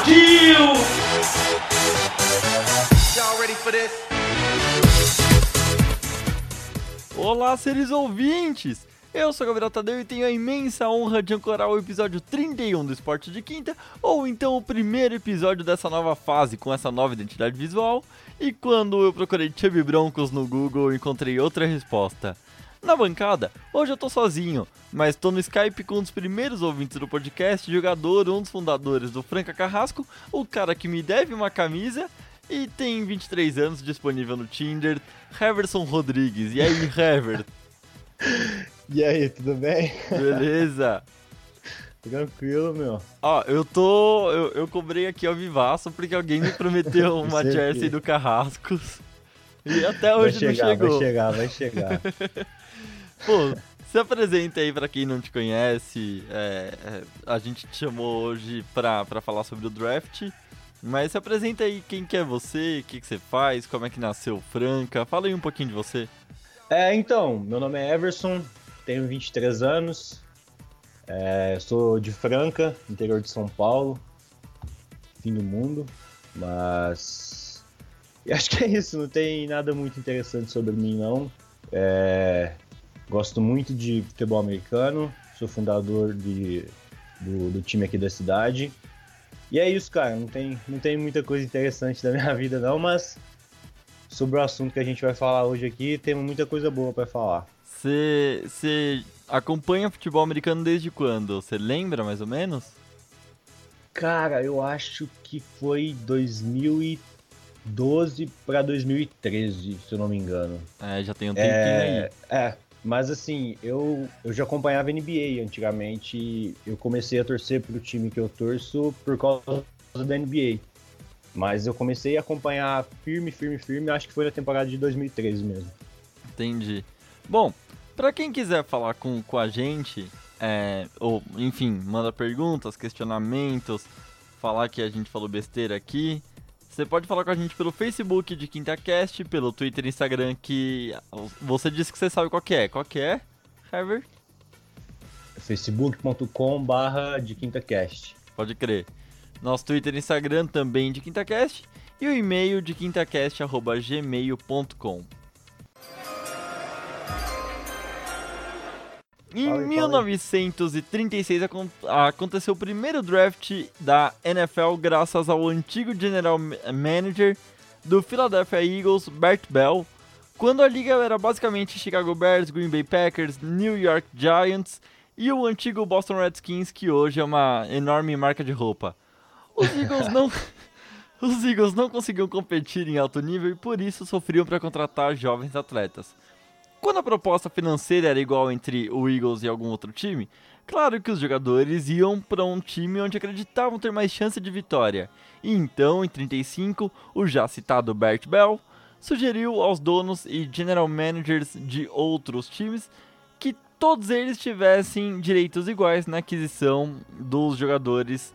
Partiu! Olá, seres ouvintes! Eu sou Gabriel Tadeu e tenho a imensa honra de ancorar o episódio 31 do Esporte de Quinta, ou então o primeiro episódio dessa nova fase com essa nova identidade visual. E quando eu procurei Chubby Broncos no Google, encontrei outra resposta. Na bancada, hoje eu tô sozinho, mas tô no Skype com um dos primeiros ouvintes do podcast, jogador, um dos fundadores do Franca Carrasco, o cara que me deve uma camisa e tem 23 anos disponível no Tinder, Heverson Rodrigues. E aí, Hever? E aí, tudo bem? Beleza? Tranquilo, meu. Ó, eu tô. Eu, eu cobrei aqui ao vivaço porque alguém me prometeu uma jersey do Carrascos. E até Vai hoje chegar, não chegou. vai chegar, vai chegar. Pô, se apresenta aí pra quem não te conhece. é, é, a gente te chamou hoje pra, pra falar sobre o draft. Mas se apresenta aí quem que é você, o que, que você faz, como é que nasceu Franca. Fala aí um pouquinho de você. É, então, meu nome é Everson, tenho 23 anos, é, sou de Franca, interior de São Paulo, fim do mundo, mas acho que é isso, não tem nada muito interessante sobre mim não. É, gosto muito de futebol americano, sou fundador de, do, do time aqui da cidade. E é isso, cara, não tem, não tem muita coisa interessante da minha vida não, mas sobre o assunto que a gente vai falar hoje aqui, temos muita coisa boa pra falar. Você, você acompanha futebol americano desde quando? Você lembra mais ou menos? Cara, eu acho que foi 2012 pra 2013, se eu não me engano. É, já tem um tempinho aí. É, é, mas assim, eu, eu já acompanhava NBA antigamente. Eu comecei a torcer pro time que eu torço por causa da NBA. Mas eu comecei a acompanhar firme, firme, firme, acho que foi na temporada de 2013 mesmo. Entendi. Bom, pra quem quiser falar com, com a gente, é, ou enfim, manda perguntas, questionamentos, falar que a gente falou besteira aqui, você pode falar com a gente pelo Facebook de QuintaCast, pelo Twitter e Instagram que você disse que você sabe qual que é. Qual que é, Hever? facebook.com barra de quintacast. Pode crer. Nosso Twitter e Instagram também de QuintaCast e o e-mail de quintacast.gmail.com. Em Fala aí, fala aí. 1936 acon- aconteceu o primeiro draft da NFL graças ao antigo general ma- manager do Philadelphia Eagles, Bert Bell, quando a liga era basicamente Chicago Bears, Green Bay Packers, New York Giants e o antigo Boston Redskins, que hoje é uma enorme marca de roupa. Os Eagles não Os Eagles não conseguiam competir em alto nível e por isso sofriam para contratar jovens atletas. Quando a proposta financeira era igual entre o Eagles e algum outro time, claro que os jogadores iam para um time onde acreditavam ter mais chance de vitória. E então, em 35, o já citado Bert Bell sugeriu aos donos e general managers de outros times que todos eles tivessem direitos iguais na aquisição dos jogadores,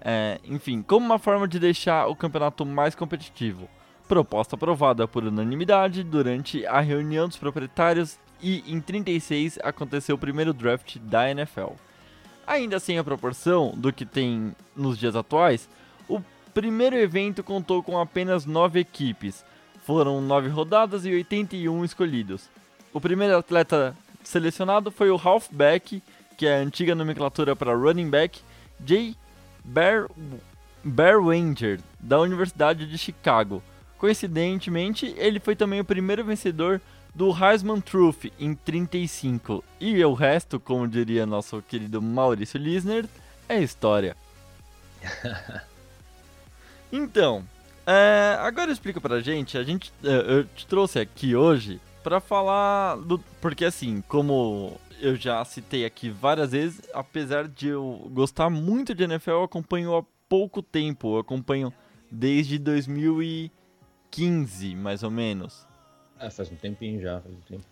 é, enfim, como uma forma de deixar o campeonato mais competitivo. Proposta aprovada por unanimidade durante a reunião dos proprietários e em 36 aconteceu o primeiro draft da NFL. Ainda sem a proporção do que tem nos dias atuais, o primeiro evento contou com apenas 9 equipes, foram 9 rodadas e 81 escolhidos. O primeiro atleta selecionado foi o halfback, que é a antiga nomenclatura para running back, Jay Bear, Berwanger, da Universidade de Chicago. Coincidentemente, ele foi também o primeiro vencedor do Heisman Trophy em 35. E o resto, como diria nosso querido Maurício Lisner, é história. então, é, agora explica pra gente, a gente, é, eu te trouxe aqui hoje pra falar do, porque assim, como eu já citei aqui várias vezes, apesar de eu gostar muito de NFL, eu acompanho há pouco tempo, eu acompanho desde 2015, mais ou menos. É, faz um tempinho já, faz um tempo.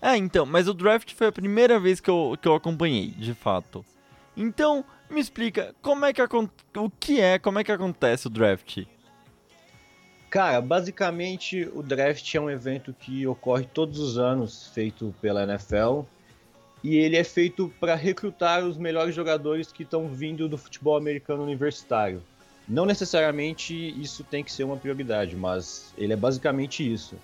É, então, mas o draft foi a primeira vez que eu, que eu acompanhei, de fato. Então, me explica, como é que o que é, como é que acontece o draft? Cara, basicamente o draft é um evento que ocorre todos os anos, feito pela NFL, e ele é feito para recrutar os melhores jogadores que estão vindo do futebol americano universitário. Não necessariamente isso tem que ser uma prioridade, mas ele é basicamente isso.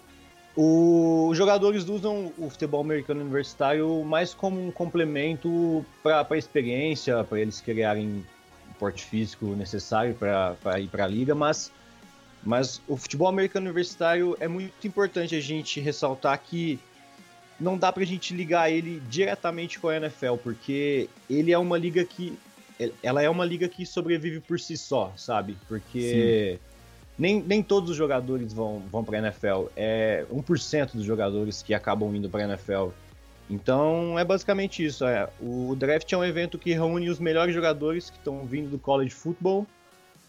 Os jogadores usam o futebol americano universitário mais como um complemento para a experiência, para eles criarem o porte físico necessário para ir para a liga, mas, mas o futebol americano universitário é muito importante a gente ressaltar que não dá para a gente ligar ele diretamente com a NFL, porque ele é uma liga que ela é uma liga que sobrevive por si só, sabe? Porque Sim nem, nem todos os jogadores vão, vão para a NFL. É 1% dos jogadores que acabam indo para a NFL. Então é basicamente isso. É. O draft é um evento que reúne os melhores jogadores que estão vindo do college football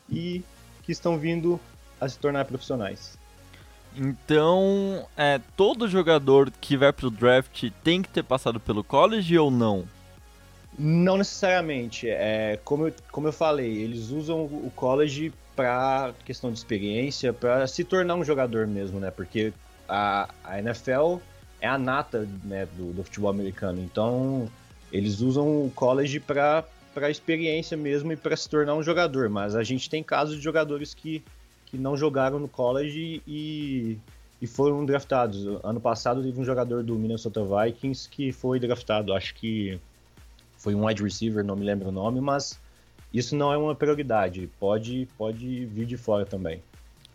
e que estão vindo a se tornar profissionais. Então, é, todo jogador que vai para o draft tem que ter passado pelo college ou não? Não necessariamente. É, como, eu, como eu falei, eles usam o college para questão de experiência, para se tornar um jogador mesmo, né? Porque a, a NFL é a nata né, do, do futebol americano. Então, eles usam o college para para experiência mesmo e para se tornar um jogador. Mas a gente tem casos de jogadores que, que não jogaram no college e, e foram draftados. Ano passado teve um jogador do Minnesota Vikings que foi draftado. Acho que foi um wide receiver, não me lembro o nome, mas isso não é uma prioridade. Pode, pode vir de fora também.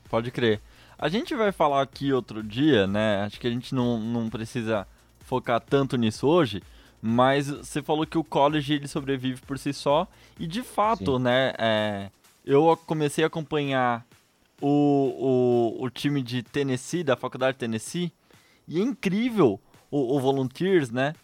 Pode crer. A gente vai falar aqui outro dia, né? Acho que a gente não, não precisa focar tanto nisso hoje, mas você falou que o college ele sobrevive por si só e de fato, Sim. né? É, eu comecei a acompanhar o, o, o time de Tennessee, da faculdade de Tennessee, e é incrível o, o Volunteers, né?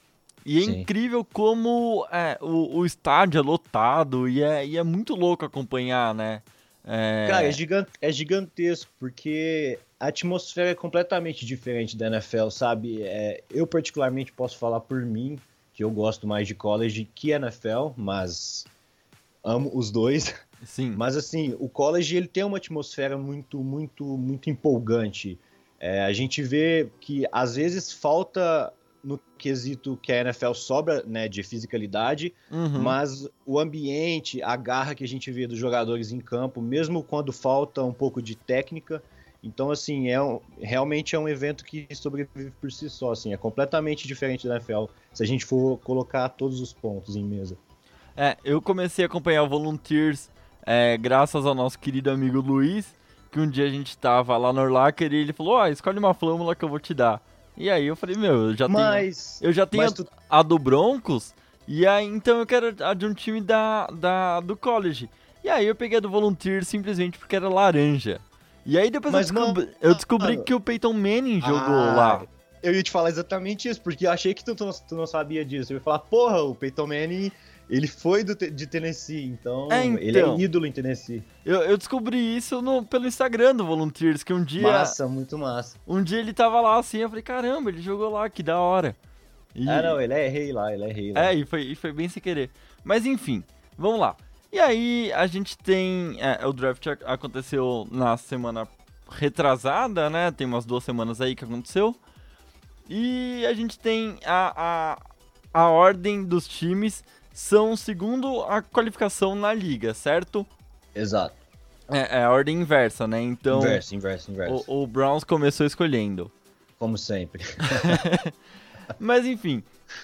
E é Sim. incrível como é, o, o estádio é lotado e é, e é muito louco acompanhar, né? É... Cara, é, gigant, é gigantesco, porque a atmosfera é completamente diferente da NFL, sabe? É, eu, particularmente, posso falar por mim, que eu gosto mais de college que NFL, mas amo os dois. Sim. Mas, assim, o college ele tem uma atmosfera muito, muito, muito empolgante. É, a gente vê que, às vezes, falta no quesito que a NFL sobra né, de fisicalidade, uhum. mas o ambiente, a garra que a gente vê dos jogadores em campo, mesmo quando falta um pouco de técnica. Então, assim, é um, realmente é um evento que sobrevive por si só. Assim, é completamente diferente da NFL, se a gente for colocar todos os pontos em mesa. É, eu comecei a acompanhar o Volunteers é, graças ao nosso querido amigo Luiz, que um dia a gente tava lá no Orlacker e ele falou: Ó, oh, escolhe uma flâmula que eu vou te dar. E aí eu falei, meu, eu já mas, tenho. Eu já tenho tu... a, do Broncos. E aí então eu quero a de um time da, da, do college. E aí eu peguei a do Volunteer simplesmente porque era laranja. E aí depois mas eu descobri, eu descobri que o Peyton Manning jogou ah, lá. Eu ia te falar exatamente isso, porque eu achei que tu, tu, tu não sabia disso. Eu ia falar, porra, o Peyton Manning ele foi do, de Tennessee, então, é, então, ele é então. ídolo em Tennessee. Eu, eu descobri isso no, pelo Instagram do Volunteers, que um dia... Massa, muito massa. Um dia ele tava lá assim, eu falei, caramba, ele jogou lá, que da hora. E... Ah, não, ele é rei lá, ele é rei lá. É, e foi, e foi bem sem querer. Mas enfim, vamos lá. E aí a gente tem... É, o draft aconteceu na semana retrasada, né? Tem umas duas semanas aí que aconteceu. E a gente tem a, a, a ordem dos times são segundo a qualificação na liga, certo? Exato. É, é a ordem inversa, né? Então. Inverso, inverso, inverso. O, o Browns começou escolhendo. Como sempre. Mas enfim,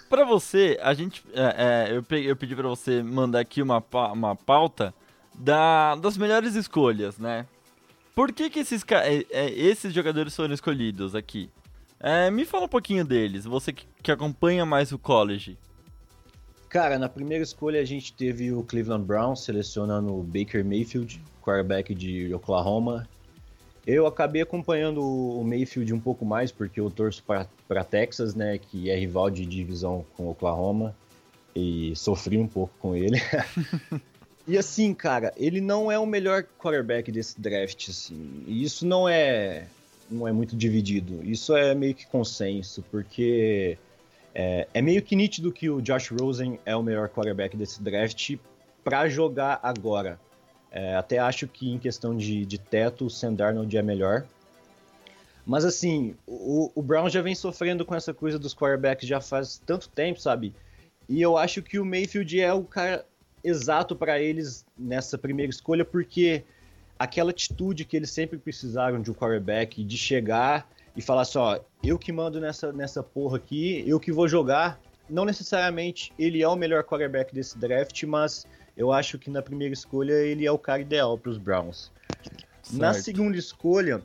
para você, a gente. É, é, eu, peguei, eu pedi para você mandar aqui uma, uma pauta da, das melhores escolhas, né? Por que, que esses, é, é, esses jogadores foram escolhidos aqui? É, me fala um pouquinho deles, você que, que acompanha mais o college. Cara, na primeira escolha a gente teve o Cleveland Browns selecionando o Baker Mayfield, quarterback de Oklahoma. Eu acabei acompanhando o Mayfield um pouco mais porque eu torço para Texas, né, que é rival de divisão com Oklahoma e sofri um pouco com ele. e assim, cara, ele não é o melhor quarterback desse draft, assim. E isso não é não é muito dividido. Isso é meio que consenso, porque é, é, meio que nítido que o Josh Rosen é o melhor quarterback desse draft para jogar agora. É, até acho que em questão de, de teto, o Sam Darnold é melhor. Mas assim, o, o Brown já vem sofrendo com essa coisa dos quarterbacks já faz tanto tempo, sabe? E eu acho que o Mayfield é o cara exato para eles nessa primeira escolha, porque aquela atitude que eles sempre precisaram de um quarterback, de chegar e falar assim, ó, eu que mando nessa, nessa porra aqui, eu que vou jogar. Não necessariamente ele é o melhor quarterback desse draft, mas eu acho que na primeira escolha ele é o cara ideal para os Browns. Certo. Na segunda escolha,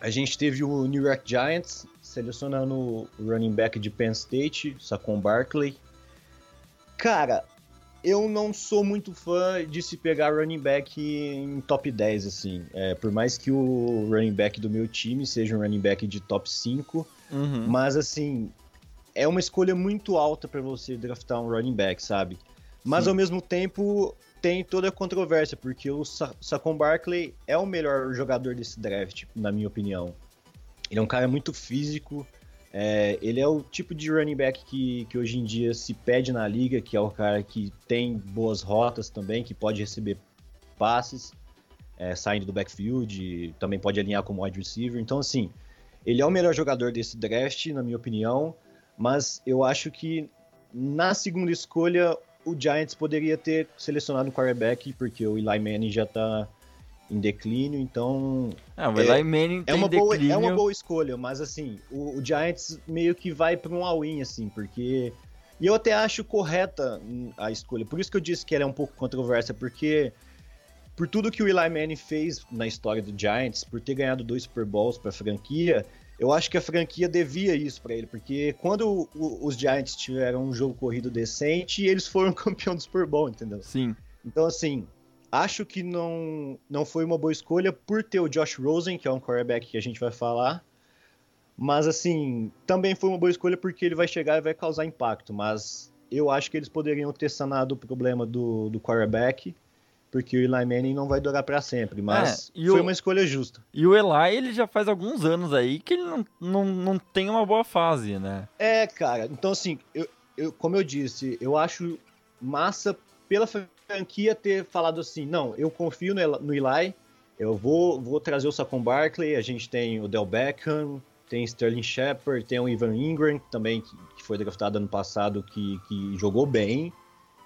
a gente teve o New York Giants selecionando o running back de Penn State, Saquon Barkley. Cara, eu não sou muito fã de se pegar running back em top 10, assim. É, por mais que o running back do meu time seja um running back de top 5, uhum. mas assim, é uma escolha muito alta para você draftar um running back, sabe? Mas Sim. ao mesmo tempo tem toda a controvérsia, porque o Sa Saquon Barkley é o melhor jogador desse draft, na minha opinião. Ele é um cara muito físico, é, ele é o tipo de running back que, que hoje em dia se pede na liga, que é o cara que tem boas rotas também, que pode receber passes, é, saindo do backfield, também pode alinhar como wide receiver. Então, assim, ele é o melhor jogador desse draft, na minha opinião, mas eu acho que na segunda escolha o Giants poderia ter selecionado um quarterback, porque o Eli Manning já está em declínio, então. Ah, Eli é, Manning é uma boa É uma boa escolha, mas assim, o, o Giants meio que vai para um all-in, assim, porque. E eu até acho correta a escolha. Por isso que eu disse que ela é um pouco controversa, porque por tudo que o Eli Manning fez na história do Giants, por ter ganhado dois Super Bowls para a franquia, eu acho que a franquia devia isso para ele, porque quando o, os Giants tiveram um jogo corrido decente, eles foram campeão do Super Bowl, entendeu? Sim. Então, assim, Acho que não, não foi uma boa escolha por ter o Josh Rosen, que é um quarterback que a gente vai falar. Mas, assim, também foi uma boa escolha porque ele vai chegar e vai causar impacto. Mas eu acho que eles poderiam ter sanado o problema do, do quarterback, porque o Eli Manning não vai durar para sempre. Mas é, foi o, uma escolha justa. E o Eli, ele já faz alguns anos aí que ele não, não, não tem uma boa fase, né? É, cara. Então, assim, eu, eu, como eu disse, eu acho massa pela franquia ter falado assim, não, eu confio no Eli, eu vou, vou trazer o Saquon Barkley, a gente tem o Del Beckham, tem Sterling Shepard, tem o Ivan Ingram também, que, que foi draftado ano passado, que, que jogou bem,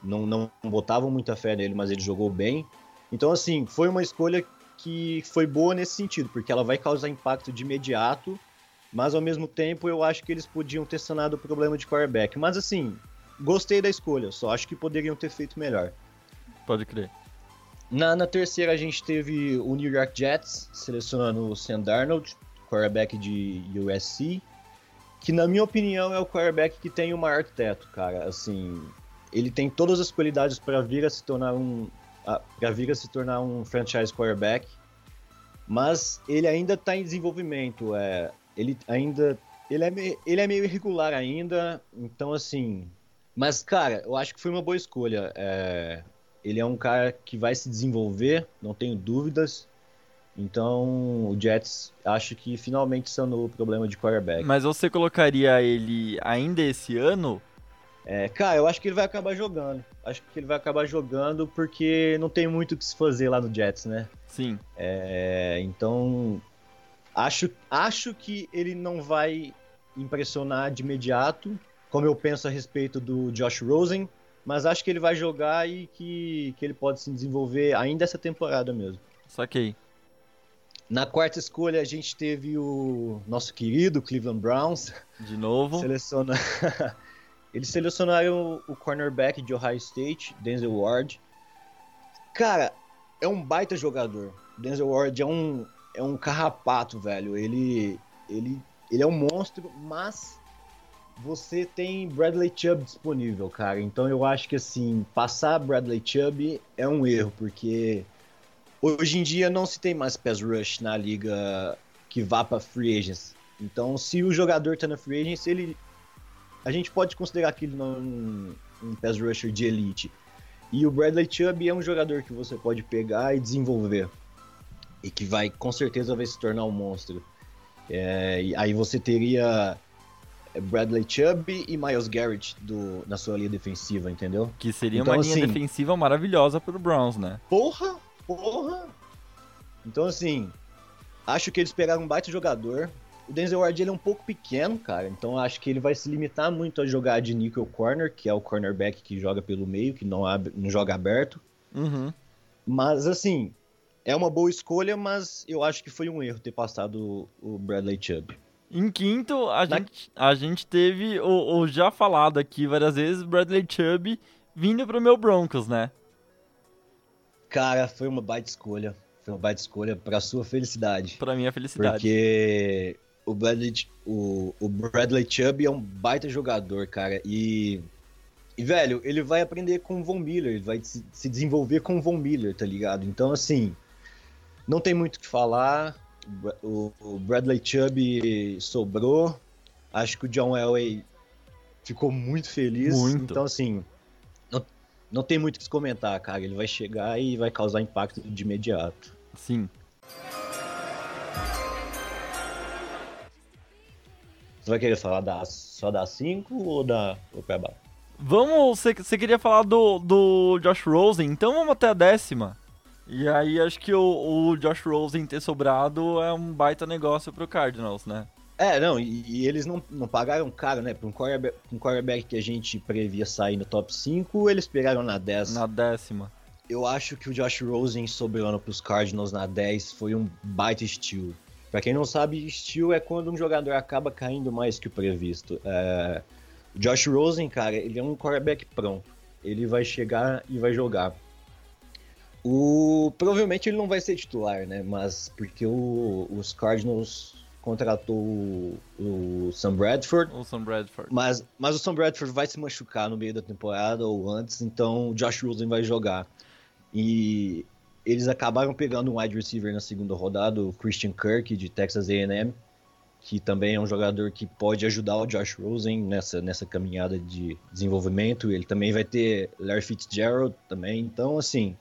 não, não botavam muita fé nele, mas ele jogou bem. Então, assim, foi uma escolha que foi boa nesse sentido, porque ela vai causar impacto de imediato, mas ao mesmo tempo eu acho que eles podiam ter sanado o problema de quarterback. Mas assim, gostei da escolha, só acho que poderiam ter feito melhor. Pode crer. Na, na terceira a gente teve o New York Jets selecionando o Sam Darnold, quarterback de USC, que na minha opinião é o quarterback que tem o maior teto, cara. Assim, ele tem todas as qualidades para vir a se tornar um para vir a se tornar um franchise quarterback, mas ele ainda está em desenvolvimento. É, ele ainda ele é, ele é meio irregular ainda, então assim. Mas cara, eu acho que foi uma boa escolha. É, ele é um cara que vai se desenvolver, não tenho dúvidas. Então, o Jets acho que finalmente sanou o problema de quarterback. Mas você colocaria ele ainda esse ano? É, cara, eu acho que ele vai acabar jogando. Acho que ele vai acabar jogando porque não tem muito o que se fazer lá no Jets, né? Sim. É, então, acho, acho que ele não vai impressionar de imediato, como eu penso a respeito do Josh Rosen, mas acho que ele vai jogar e que, que ele pode se desenvolver ainda essa temporada mesmo. Saquei. Na quarta escolha a gente teve o nosso querido Cleveland Browns. De novo. Seleciona... Eles selecionaram o cornerback de Ohio State, Denzel Ward. Cara, é um baita jogador. Denzel Ward é um, é um carrapato, velho. Ele, ele, ele é um monstro, mas você tem Bradley Chubb disponível, cara. Então eu acho que assim, passar Bradley Chubb é um erro, porque hoje em dia não se tem mais pass rush na liga que vá para free agents. Então, se o jogador tá na free agents, ele a gente pode considerar aquilo um, um pass rusher de elite. E o Bradley Chubb é um jogador que você pode pegar e desenvolver. E que vai, com certeza, vai se tornar um monstro. É, aí você teria é Bradley Chubb e Miles Garrett do, na sua linha defensiva, entendeu? Que seria então, uma linha assim, defensiva maravilhosa pro Browns, né? Porra! Porra! Então, assim, acho que eles pegaram um baita jogador. O Denzel Ward ele é um pouco pequeno, cara, então acho que ele vai se limitar muito a jogar de nickel corner, que é o cornerback que joga pelo meio, que não, abre, não joga aberto. Uhum. Mas, assim, é uma boa escolha, mas eu acho que foi um erro ter passado o Bradley Chubb. Em quinto, a, Na... gente, a gente teve o, o, já falado aqui várias vezes, Bradley Chubb vindo pro meu Broncos, né? Cara, foi uma baita escolha. Foi uma baita escolha pra sua felicidade. Pra minha felicidade. Porque o Bradley, o, o Bradley Chubb é um baita jogador, cara. E, e, velho, ele vai aprender com o Von Miller, ele vai se, se desenvolver com o Von Miller, tá ligado? Então, assim, não tem muito o que falar. O, o Bradley Chubb sobrou. Acho que o John Elway ficou muito feliz. Muito. Então, assim, não, não tem muito o que se comentar, cara. Ele vai chegar e vai causar impacto de imediato. Sim. Você vai querer falar da, só da 5 ou da ou? Vamos, você queria falar do, do Josh Rosen, então vamos até a décima. E aí acho que o, o Josh Rosen ter sobrado é um baita negócio pro Cardinals, né? É, não, e, e, eles não, não pagaram caro, né? Para um quarterback, um quarterback que a gente previa sair no top 5, eles pegaram na 10. Na décima. Eu acho que o Josh Rosen sobrando pros Cardinals na 10 foi um baita estilo. Pra quem não sabe, steal é quando um jogador acaba caindo mais que o previsto. É... O Josh Rosen, cara, ele é um quarterback pronto. Ele vai chegar e vai jogar. O... Provavelmente ele não vai ser titular, né? Mas porque o... os Cardinals contratou o... o Sam Bradford. O Sam Bradford. Mas... mas o Sam Bradford vai se machucar no meio da temporada ou antes, então o Josh Rosen vai jogar. E eles acabaram pegando um wide receiver na segunda rodada, o Christian Kirk, de Texas A&M, que também é um jogador que pode ajudar o Josh Rosen nessa, nessa caminhada de desenvolvimento. Ele também vai ter Larry Fitzgerald também. Então, assim,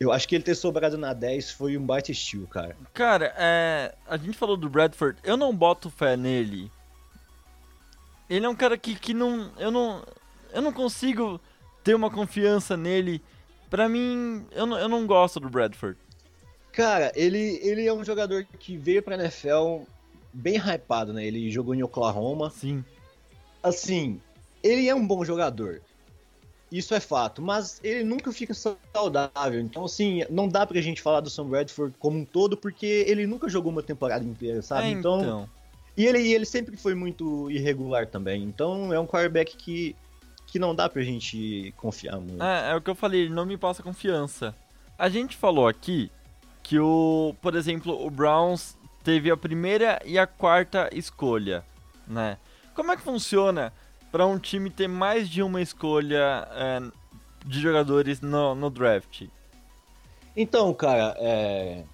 eu acho que ele ter sobrado na 10 foi um baita estilo, cara. Cara, é, a gente falou do Bradford, eu não boto fé nele. Ele é um cara que, que não, eu não. Eu não consigo ter uma confiança nele Pra mim, eu não, eu não gosto do Bradford. Cara, ele, ele é um jogador que veio pra NFL bem hypado, né? Ele jogou em Oklahoma. Sim. Assim, ele é um bom jogador. Isso é fato, mas ele nunca fica saudável. Então, assim, não dá pra gente falar do Sam Bradford como um todo, porque ele nunca jogou uma temporada inteira, sabe? É, então... então... E ele, ele sempre foi muito irregular também. Então, é um quarterback que que não dá pra gente confiar muito. É, é o que eu falei, ele não me passa confiança. A gente falou aqui que o, por exemplo, o Browns teve a primeira e a quarta escolha, né? Como é que funciona para um time ter mais de uma escolha é, de jogadores no, no draft? Então, cara, é...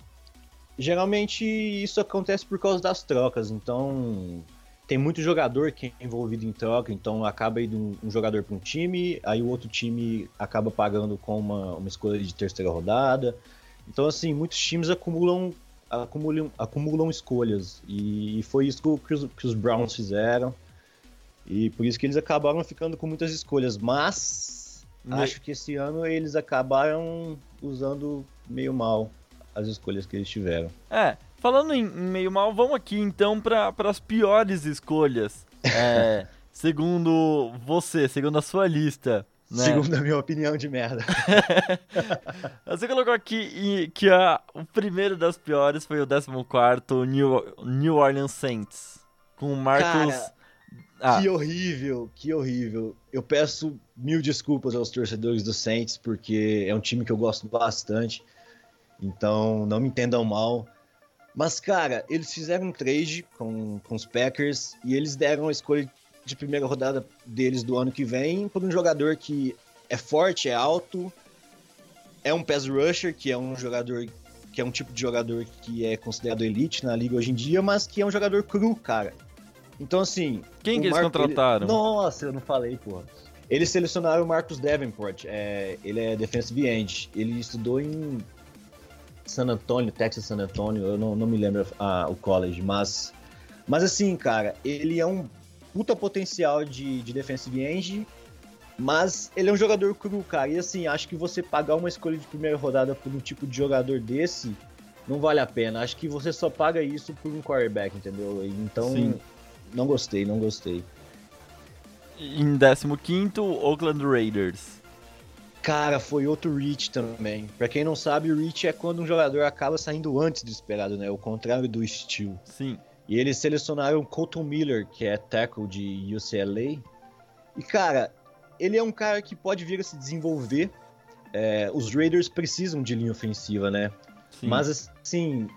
geralmente isso acontece por causa das trocas. Então, tem muito jogador que é envolvido em troca, então acaba indo um, um jogador para um time, aí o outro time acaba pagando com uma, uma escolha de terceira rodada. Então, assim, muitos times acumulam acumulam, acumulam escolhas. E, foi isso que os, que os, Browns fizeram. E por isso que eles acabaram ficando com muitas escolhas. Mas Me... acho que esse ano eles acabaram usando meio mal as escolhas que eles tiveram. É, Falando em, meio mal, vamos aqui então para as piores escolhas. É, segundo você, segundo a sua lista. Né? Segundo a minha opinião de merda. você colocou aqui que a, o primeiro das piores foi o 14 New, New Orleans Saints. Com o Marcos. Cara, ah. Que horrível, que horrível. Eu peço mil desculpas aos torcedores do Saints, porque é um time que eu gosto bastante. Então, não me entendam mal. Mas, cara, eles fizeram um trade com, com os Packers e eles deram a escolha de primeira rodada deles do ano que vem para um jogador que é forte, é alto, é um pass rusher, que é um jogador que é um tipo de jogador que é considerado elite na liga hoje em dia, mas que é um jogador cru, cara. Então, assim. Quem que eles contrataram? Ele... Nossa, eu não falei, porra. Eles selecionaram o Marcus Davenport. É... ele é defensive end. Ele estudou em San Antonio, Texas San Antonio, eu não, não me lembro a, o college, mas, mas assim, cara, ele é um puta potencial de, de defensive end, mas ele é um jogador cru, cara, e assim, acho que você pagar uma escolha de primeira rodada por um tipo de jogador desse, não vale a pena. Acho que você só paga isso por um quarterback, entendeu? Então, Sim. Não gostei, não gostei. Em 15 Oakland Raiders. Cara, foi outro reach também. Pra quem não sabe, o reach é quando um jogador acaba saindo antes do esperado, né? O contrário do steal. Sim. E eles selecionaram Colton Miller, que é tackle de UCLA. E, cara, ele é um cara que pode vir a se desenvolver. É, os Raiders precisam de linha ofensiva, né? Sim. Mas, assim,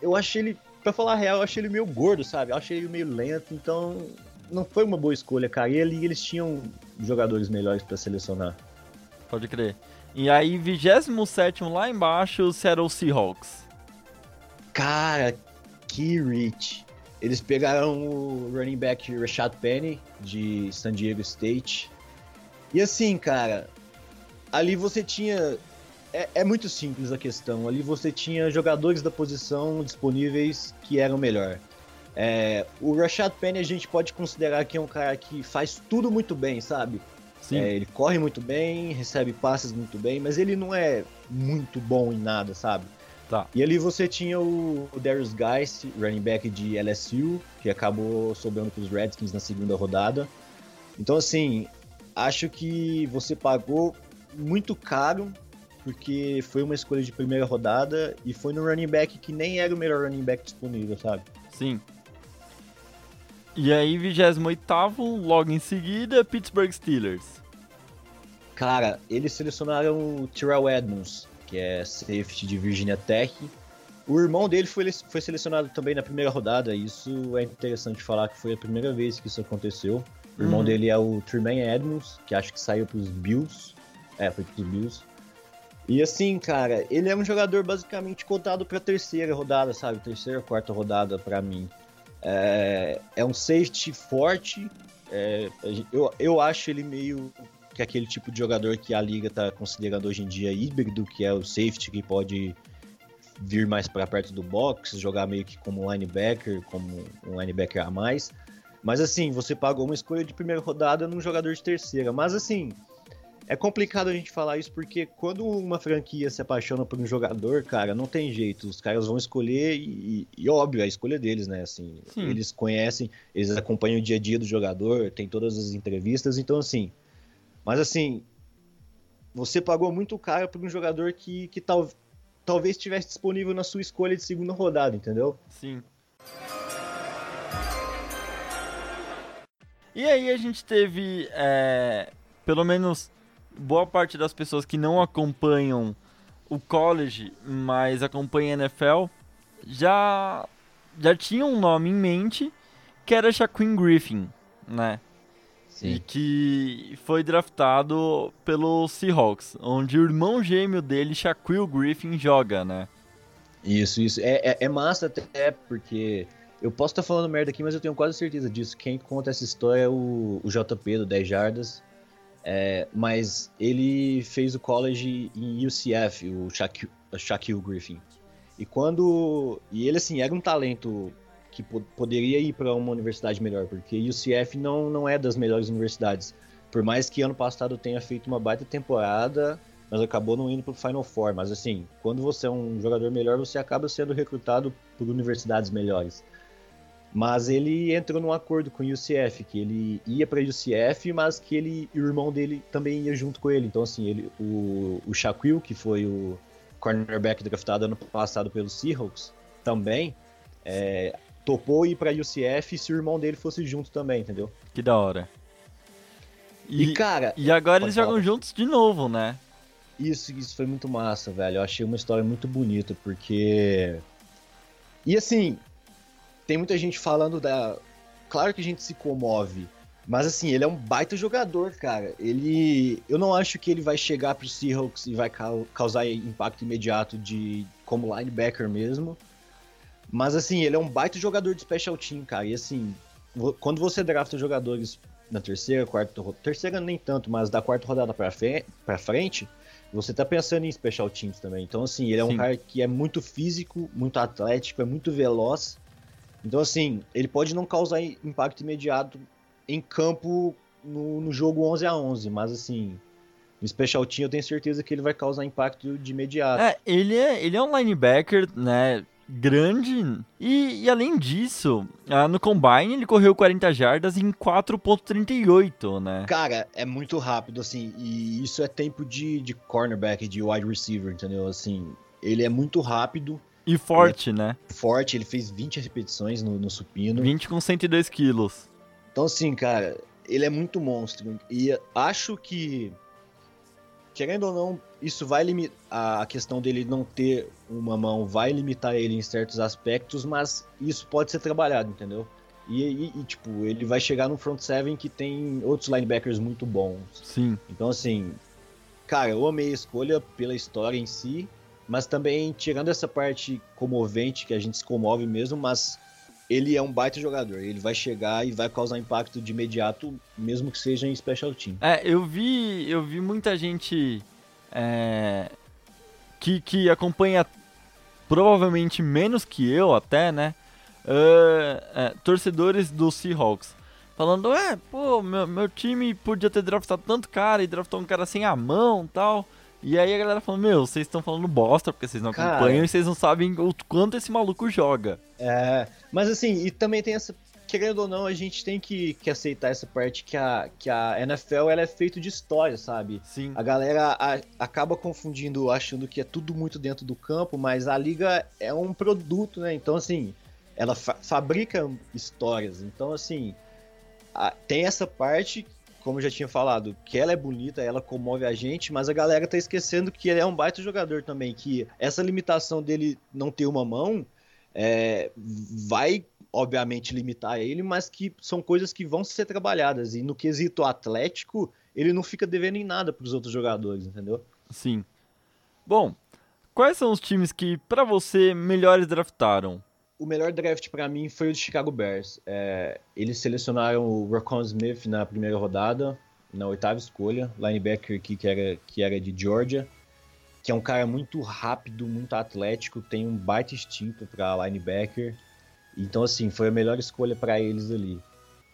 eu achei ele, pra falar a real, eu achei ele meio gordo, sabe? Eu achei ele meio lento, então não foi uma boa escolha, cara. E ali eles tinham jogadores melhores pra selecionar. Pode crer. E aí, 27 lá embaixo, o Seattle Seahawks. Cara, que rich. Eles pegaram o running back Rashad Penny, de San Diego State. E assim, cara, ali você tinha. É, é, muito simples a questão. Ali você tinha jogadores da posição disponíveis que eram melhor. É, o Rashad Penny a gente pode considerar que é um cara que faz tudo muito bem, sabe? É, ele corre muito bem, recebe passes muito bem, mas ele não é muito bom em nada, sabe? Tá. E ali você tinha o, o Darius Geist, running back de LSU, que acabou sobrando para os Redskins na segunda rodada. Então, assim, acho que você pagou muito caro, porque foi uma escolha de primeira rodada e foi no running back que nem era o melhor running back disponível, sabe? Sim. E aí, 28 logo em seguida, Pittsburgh Steelers. Cara, eles selecionaram o Terrell Edmonds, que é safety de Virginia Tech. O irmão dele foi, foi selecionado também na primeira rodada. Isso é interessante falar que foi a primeira vez que isso aconteceu. O irmão uhum. dele é o Tremaine Edmonds, que acho que saiu pros Bills. É, foi pros Bills. E assim, cara, ele é um jogador basicamente cotado pra terceira rodada, sabe? Terceira, quarta rodada para mim. É, é um safety forte. É, eu, eu acho ele meio que aquele tipo de jogador que a liga está considerando hoje em dia híbrido, que é o safety que pode vir mais para perto do box, jogar meio que como linebacker, como um linebacker a mais. Mas assim, você pagou uma escolha de primeira rodada num jogador de terceira. Mas assim, é complicado a gente falar isso porque quando uma franquia se apaixona por um jogador, cara, não tem jeito. Os caras vão escolher e, e óbvio, é a escolha deles, né? Assim, Sim. eles conhecem, eles acompanham o dia a dia do jogador, tem todas as entrevistas, então assim. Mas assim, você pagou muito caro por um jogador que, que tal, talvez estivesse disponível na sua escolha de segunda rodada, entendeu? Sim. E aí a gente teve, é, pelo menos boa parte das pessoas que não acompanham o college, mas acompanham a NFL, já, já tinham um nome em mente, que era Shaquin Griffin, né? Sim. E que foi draftado pelo Seahawks, onde o irmão gêmeo dele, Shaquille Griffin, joga, né? Isso, isso. É, é, é massa até porque eu posso estar falando merda aqui, mas eu tenho quase certeza disso. Quem conta essa história é o, o JP do 10 Jardas. É, mas ele fez o college em UCF, o Shaquille, Shaquille Griffin. E quando. E ele, assim, era um talento que poderia ir para uma universidade melhor, porque UCF não, não é das melhores universidades. Por mais que ano passado tenha feito uma baita temporada, mas acabou não indo para o Final Four. Mas, assim, quando você é um jogador melhor, você acaba sendo recrutado por universidades melhores. Mas ele entrou num acordo com o UCF, que ele ia para UCF, mas que ele e o irmão dele também ia junto com ele. Então, assim, ele, o, o Shaquille, que foi o cornerback draftado ano passado pelo Seahawks, também é, topou ir para UCF se o irmão dele fosse junto também, entendeu? Que da hora. E, e cara. E agora eles jogam juntos de novo, né? Isso, isso foi muito massa, velho. Eu achei uma história muito bonita, porque. E assim, tem muita gente falando da. Claro que a gente se comove. Mas assim, ele é um baita jogador, cara. Ele. Eu não acho que ele vai chegar pro Seahawks e vai causar impacto imediato de como linebacker mesmo. Mas assim, ele é um baita jogador de special team, cara. E assim, quando você drafta jogadores na terceira, quarta terceira nem tanto, mas da quarta rodada pra, frente, frente, você tá pensando em special teams também. Então, assim, ele é Sim. um cara que é muito físico, muito atlético, é muito veloz. Então, assim, ele pode não causar impacto imediato em campo no, no jogo 11 a 11 mas, assim, no Special Team eu tenho certeza que ele vai causar impacto de imediato. É, ele é, ele é um linebacker, né? grande. E, e além disso, ah, no Combine ele correu 40 jardas em 4.38, né? Cara, é muito rápido, assim, e isso é tempo de, de cornerback, de wide receiver, entendeu? Assim, ele é muito rápido. E forte, né? Forte, ele fez 20 repetições no, no supino. 20 com 102 quilos. Então, assim, cara, ele é muito monstro. E acho que, querendo ou não, isso vai limitar. A questão dele não ter uma mão vai limitar ele em certos aspectos, mas isso pode ser trabalhado, entendeu? E, e, e, tipo, ele vai chegar no front seven que tem outros linebackers muito bons. Sim. Então, assim, cara, eu amei a escolha pela história em si, mas também tirando essa parte comovente, que a gente se comove mesmo, mas ele é um baita jogador. Ele vai chegar e vai causar impacto de imediato, mesmo que seja em special team. É, eu vi, eu vi muita gente é, que, que acompanha provavelmente menos que eu até, né? Uh, é, torcedores do Seahawks. Falando, é, pô, meu, meu time podia ter draftado tanto cara e draftou um cara sem a mão tal. E aí a galera falando, meu, vocês estão falando bosta porque vocês não Cara, acompanham e vocês não sabem o quanto esse maluco joga. É, mas assim, e também tem essa. Querendo ou não, a gente tem que, que aceitar essa parte que a, que a NFL ela é feita de história, sabe? Sim. A galera a, acaba confundindo, achando que é tudo muito dentro do campo, mas a liga é um produto, né? Então, assim, ela fa fabrica histórias. Então, assim, a, tem essa parte como eu já tinha falado, que ela é bonita, ela comove a gente, mas a galera tá esquecendo que ele é um baita jogador também, que essa limitação dele não ter uma mão é, vai, obviamente, limitar ele, mas que são coisas que vão ser trabalhadas. E no quesito atlético, ele não fica devendo em nada para os outros jogadores, entendeu? Sim. Bom, quais são os times que, para você, melhores draftaram? O melhor draft para mim foi o de Chicago Bears. É, eles selecionaram o Rocon Smith na primeira rodada, na oitava escolha, linebacker aqui que era, que era de Georgia, que é um cara muito rápido, muito atlético, tem um baita instinto para linebacker. Então, assim, foi a melhor escolha para eles ali.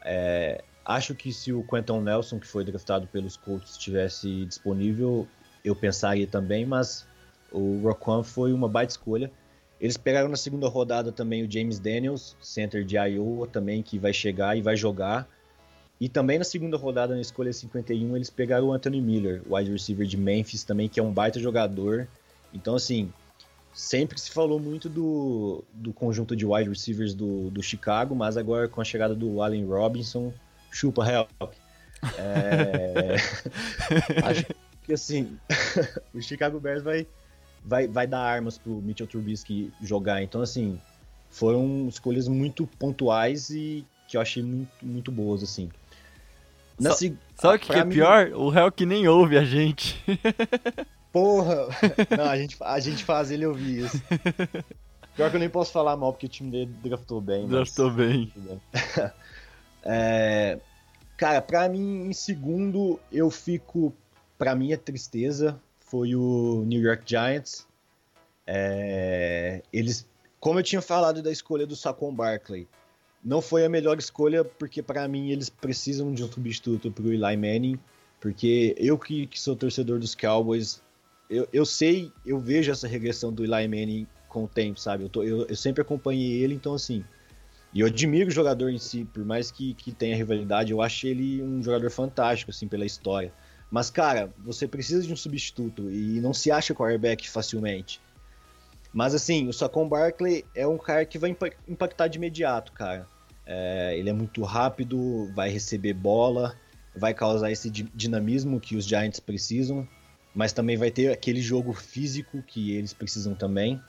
É, acho que se o Quentin Nelson, que foi draftado pelos Colts, estivesse disponível, eu pensaria também, mas o Rocon foi uma baita escolha. Eles pegaram na segunda rodada também o James Daniels, center de Iowa também, que vai chegar e vai jogar. E também na segunda rodada, na escolha 51, eles pegaram o Anthony Miller, wide receiver de Memphis também, que é um baita jogador. Então, assim, sempre se falou muito do, do conjunto de wide receivers do, do Chicago, mas agora com a chegada do Allen Robinson, chupa help. É... Acho que, assim, o Chicago Bears vai vai, vai dar armas pro Mitchell Trubisky jogar. Então, assim, foram escolhas muito pontuais e que eu achei muito, muito boas, assim. Na Só, se... Sabe o que, que é mim... pior? O réu que nem ouve a gente. Porra! Não, a gente, a gente faz ele ouvir isso. Pior que eu nem posso falar mal, porque o time dele draftou bem. Draftou mas... bem. é... Cara, pra mim, em segundo, eu fico. Pra mim é tristeza foi o New York Giants. É, eles, como eu tinha falado da escolha do Saquon Barkley, não foi a melhor escolha porque para mim eles precisam de um substituto para o Eli Manning, porque eu que, que, sou torcedor dos Cowboys, eu, eu sei, eu vejo essa regressão do Eli Manning com o tempo, sabe? Eu, tô, eu, eu sempre acompanhei ele, então assim, e eu admiro o jogador em si, por mais que, que tenha rivalidade, eu acho ele um jogador fantástico, assim, pela história. Mas, cara, você precisa de um substituto e não se acha quarterback facilmente. Mas, assim, o Saquon Barkley é um cara que vai impactar de imediato, cara. É, ele é muito rápido, vai receber bola, vai causar esse dinamismo que os Giants precisam, mas também vai ter aquele jogo físico que eles precisam também.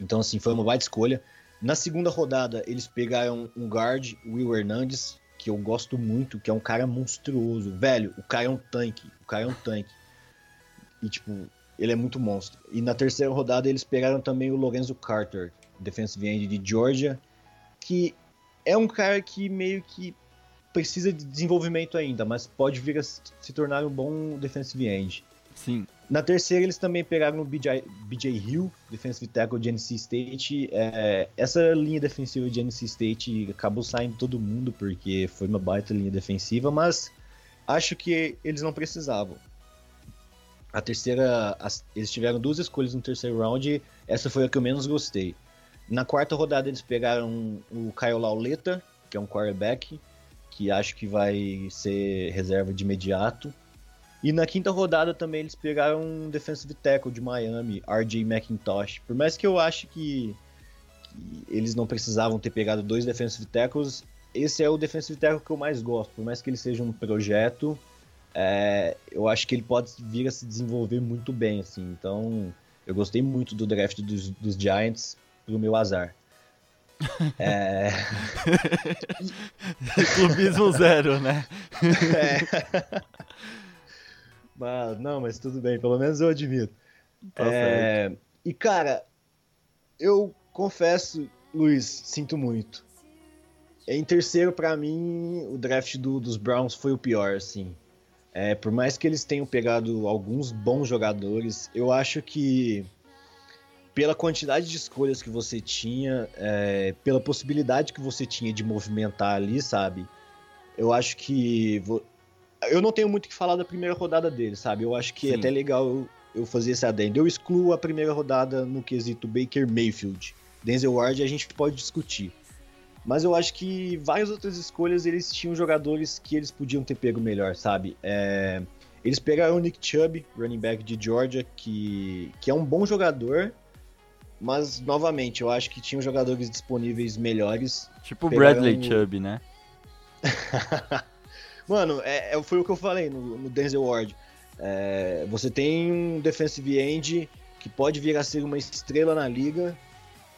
Então, assim, foi uma baita escolha. Na segunda rodada, eles pegaram um guard, Will Hernandez, que eu gosto muito, que é um cara monstruoso. Velho, o cara é um tanque. O cara é um tanque. E, tipo, ele é muito monstro. E na terceira rodada eles pegaram também o Lorenzo Carter, defensive end de Georgia, que é um cara que meio que precisa de desenvolvimento ainda, mas pode vir a se tornar um bom defensive end. Sim. Na terceira, eles também pegaram o BJ, BJ Hill, defensive tackle de NC State. É, essa linha defensiva de NC State acabou saindo todo mundo porque foi uma baita linha defensiva, mas acho que eles não precisavam. A terceira, as, eles tiveram duas escolhas no terceiro round, essa foi a que eu menos gostei. Na quarta rodada eles pegaram o Kyle Lauleta, que é um quarterback, que acho que vai ser reserva de imediato. E na quinta rodada também eles pegaram um defensive tackle de Miami, RJ McIntosh. Por mais que eu ache que, que eles não precisavam ter pegado dois defensive tackles, esse é o defensive tackle que eu mais gosto. Por mais que ele seja um projeto, é, eu acho que ele pode vir a se desenvolver muito bem, assim. Então, eu gostei muito do draft dos, dos Giants pro meu azar. É... Clubismo zero, né? É. Mas, não, mas tudo bem, pelo menos eu admito. Tá é... E, cara, eu confesso, Luiz, sinto muito. Em terceiro, para mim, o draft do, dos Browns foi o pior, assim. É, por mais que eles tenham pegado alguns bons jogadores, eu acho que pela quantidade de escolhas que você tinha, é, pela possibilidade que você tinha de movimentar ali, sabe? Eu acho que. Eu não tenho muito o que falar da primeira rodada dele, sabe? Eu acho que é Sim. é até legal eu, fazer esse adendo. Eu excluo a primeira rodada no quesito Baker Mayfield. Denzel Ward a gente pode discutir. Mas eu acho que várias outras escolhas eles tinham jogadores que eles podiam ter pego melhor, sabe? É... Eles pegaram o Nick Chubb, running back de Georgia, que, que é um bom jogador, mas, novamente, eu acho que tinham jogadores disponíveis melhores. Tipo o Bradley Chubb, né? Mano, é, é, foi o que eu falei no, no Denzel Ward. É, você tem um defensive end que pode vir a ser uma estrela na liga,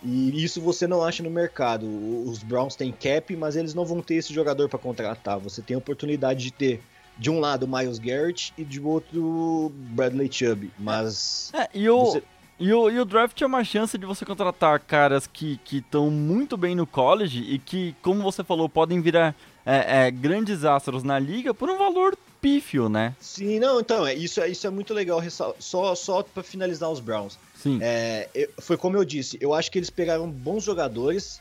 e isso você não acha no mercado. Os Browns têm cap, mas eles não vão ter esse jogador para contratar. Você tem a oportunidade de ter de um lado Miles Garrett e de outro Bradley Chubb, mas é, e o você... E o, e o draft é uma chance de você contratar caras que estão muito bem no college e que, como você falou, podem virar é, é, grandes astros na liga por um valor pífio, né? Sim, não, então, é, isso, é, isso é muito legal, só, só para finalizar os Browns. Sim. É, foi como eu disse, eu acho que eles pegaram bons jogadores,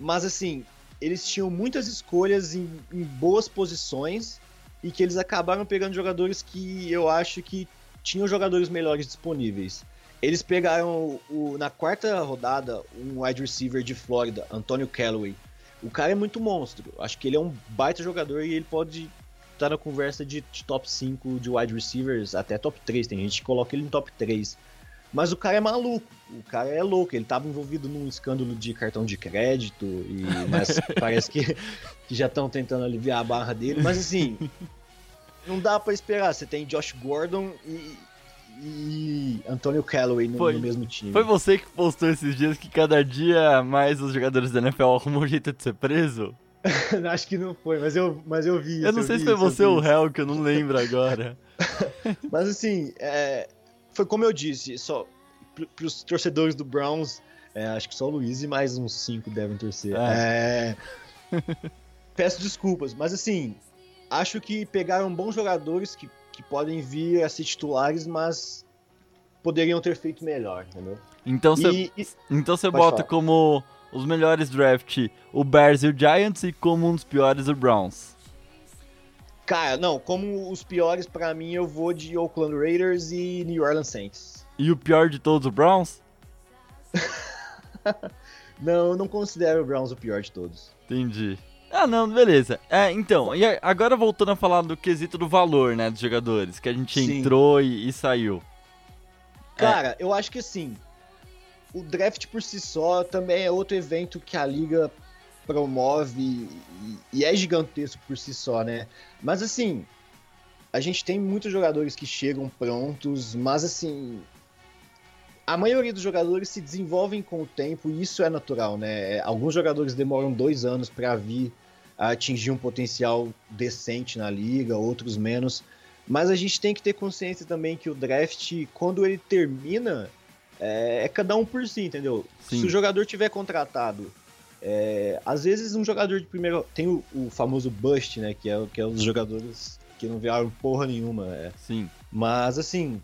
mas assim, eles tinham muitas escolhas em, em boas posições e que eles acabaram pegando jogadores que eu acho que tinham jogadores melhores disponíveis. Eles pegaram o, na quarta rodada um wide receiver de Flórida, Antônio Callaway. O cara é muito monstro. Acho que ele é um baita jogador e ele pode estar na conversa de, de top 5 de wide receivers, até top 3. Tem gente que coloca ele no top 3. Mas o cara é maluco, o cara é louco, ele estava envolvido num escândalo de cartão de crédito, e, mas parece que, que já estão tentando aliviar a barra dele. Mas assim, não dá para esperar. Você tem Josh Gordon e, e Antônio Callaway no, foi, no, mesmo time. Foi você que postou esses dias que cada dia mais os jogadores da NFL arrumam um jeito de ser preso? Acho que não foi, mas eu, mas eu vi isso. Eu não sei se foi você ou o réu, que eu não lembro agora. mas assim, é, foi como eu disse, só para os torcedores do Browns, é, acho que só o Luiz e mais uns cinco devem torcer. É. É, peço desculpas, mas assim, acho que pegaram bons jogadores que que podem vir a ser titulares, mas poderiam ter feito melhor, entendeu? Então você então bota falar. como os melhores draft o Bears e o Giants e como um dos piores o Browns. Cara, não, como os piores para mim eu vou de Oakland Raiders e New Orleans Saints. E o pior de todos o Browns? não, eu não considero o Browns o pior de todos. Entendi. Ah, não, beleza. É, então, e agora voltando a falar do quesito do valor, né, dos jogadores, que a gente Sim. entrou e, e, saiu. Cara, é. eu acho que assim, o draft por si só também é outro evento que a liga promove e, e é gigantesco por si só, né? Mas assim, a gente tem muitos jogadores que chegam prontos, mas assim, a maioria dos jogadores se desenvolvem com o tempo e isso é natural, né? Alguns jogadores demoram dois anos para vir a atingir um potencial decente na liga, outros menos. Mas a gente tem que ter consciência também que o draft, quando ele termina, é, é cada um por si, entendeu? Sim. Se o jogador tiver contratado, é, às vezes um jogador de primeiro. Tem o, o, famoso bust, né? Que é, que é os jogadores que não vieram porra nenhuma. É. Sim. Mas assim.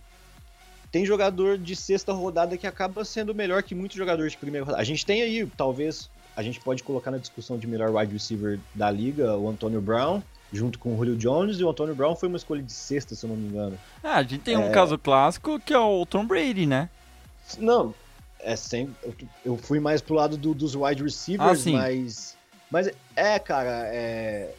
Tem jogador de sexta rodada que acaba sendo melhor que muitos jogadores de primeira rodada. A gente tem aí, talvez, a gente pode colocar na discussão de melhor wide receiver da liga o Antônio Brown, junto com o Julio Jones, e o Antônio Brown foi uma escolha de sexta, se eu não me engano. Ah, a gente tem é... um caso clássico que é o Tom Brady, né? Não, é sempre. Eu, eu fui mais pro lado do, dos wide receivers, Ah, mas. Mas é, cara, é.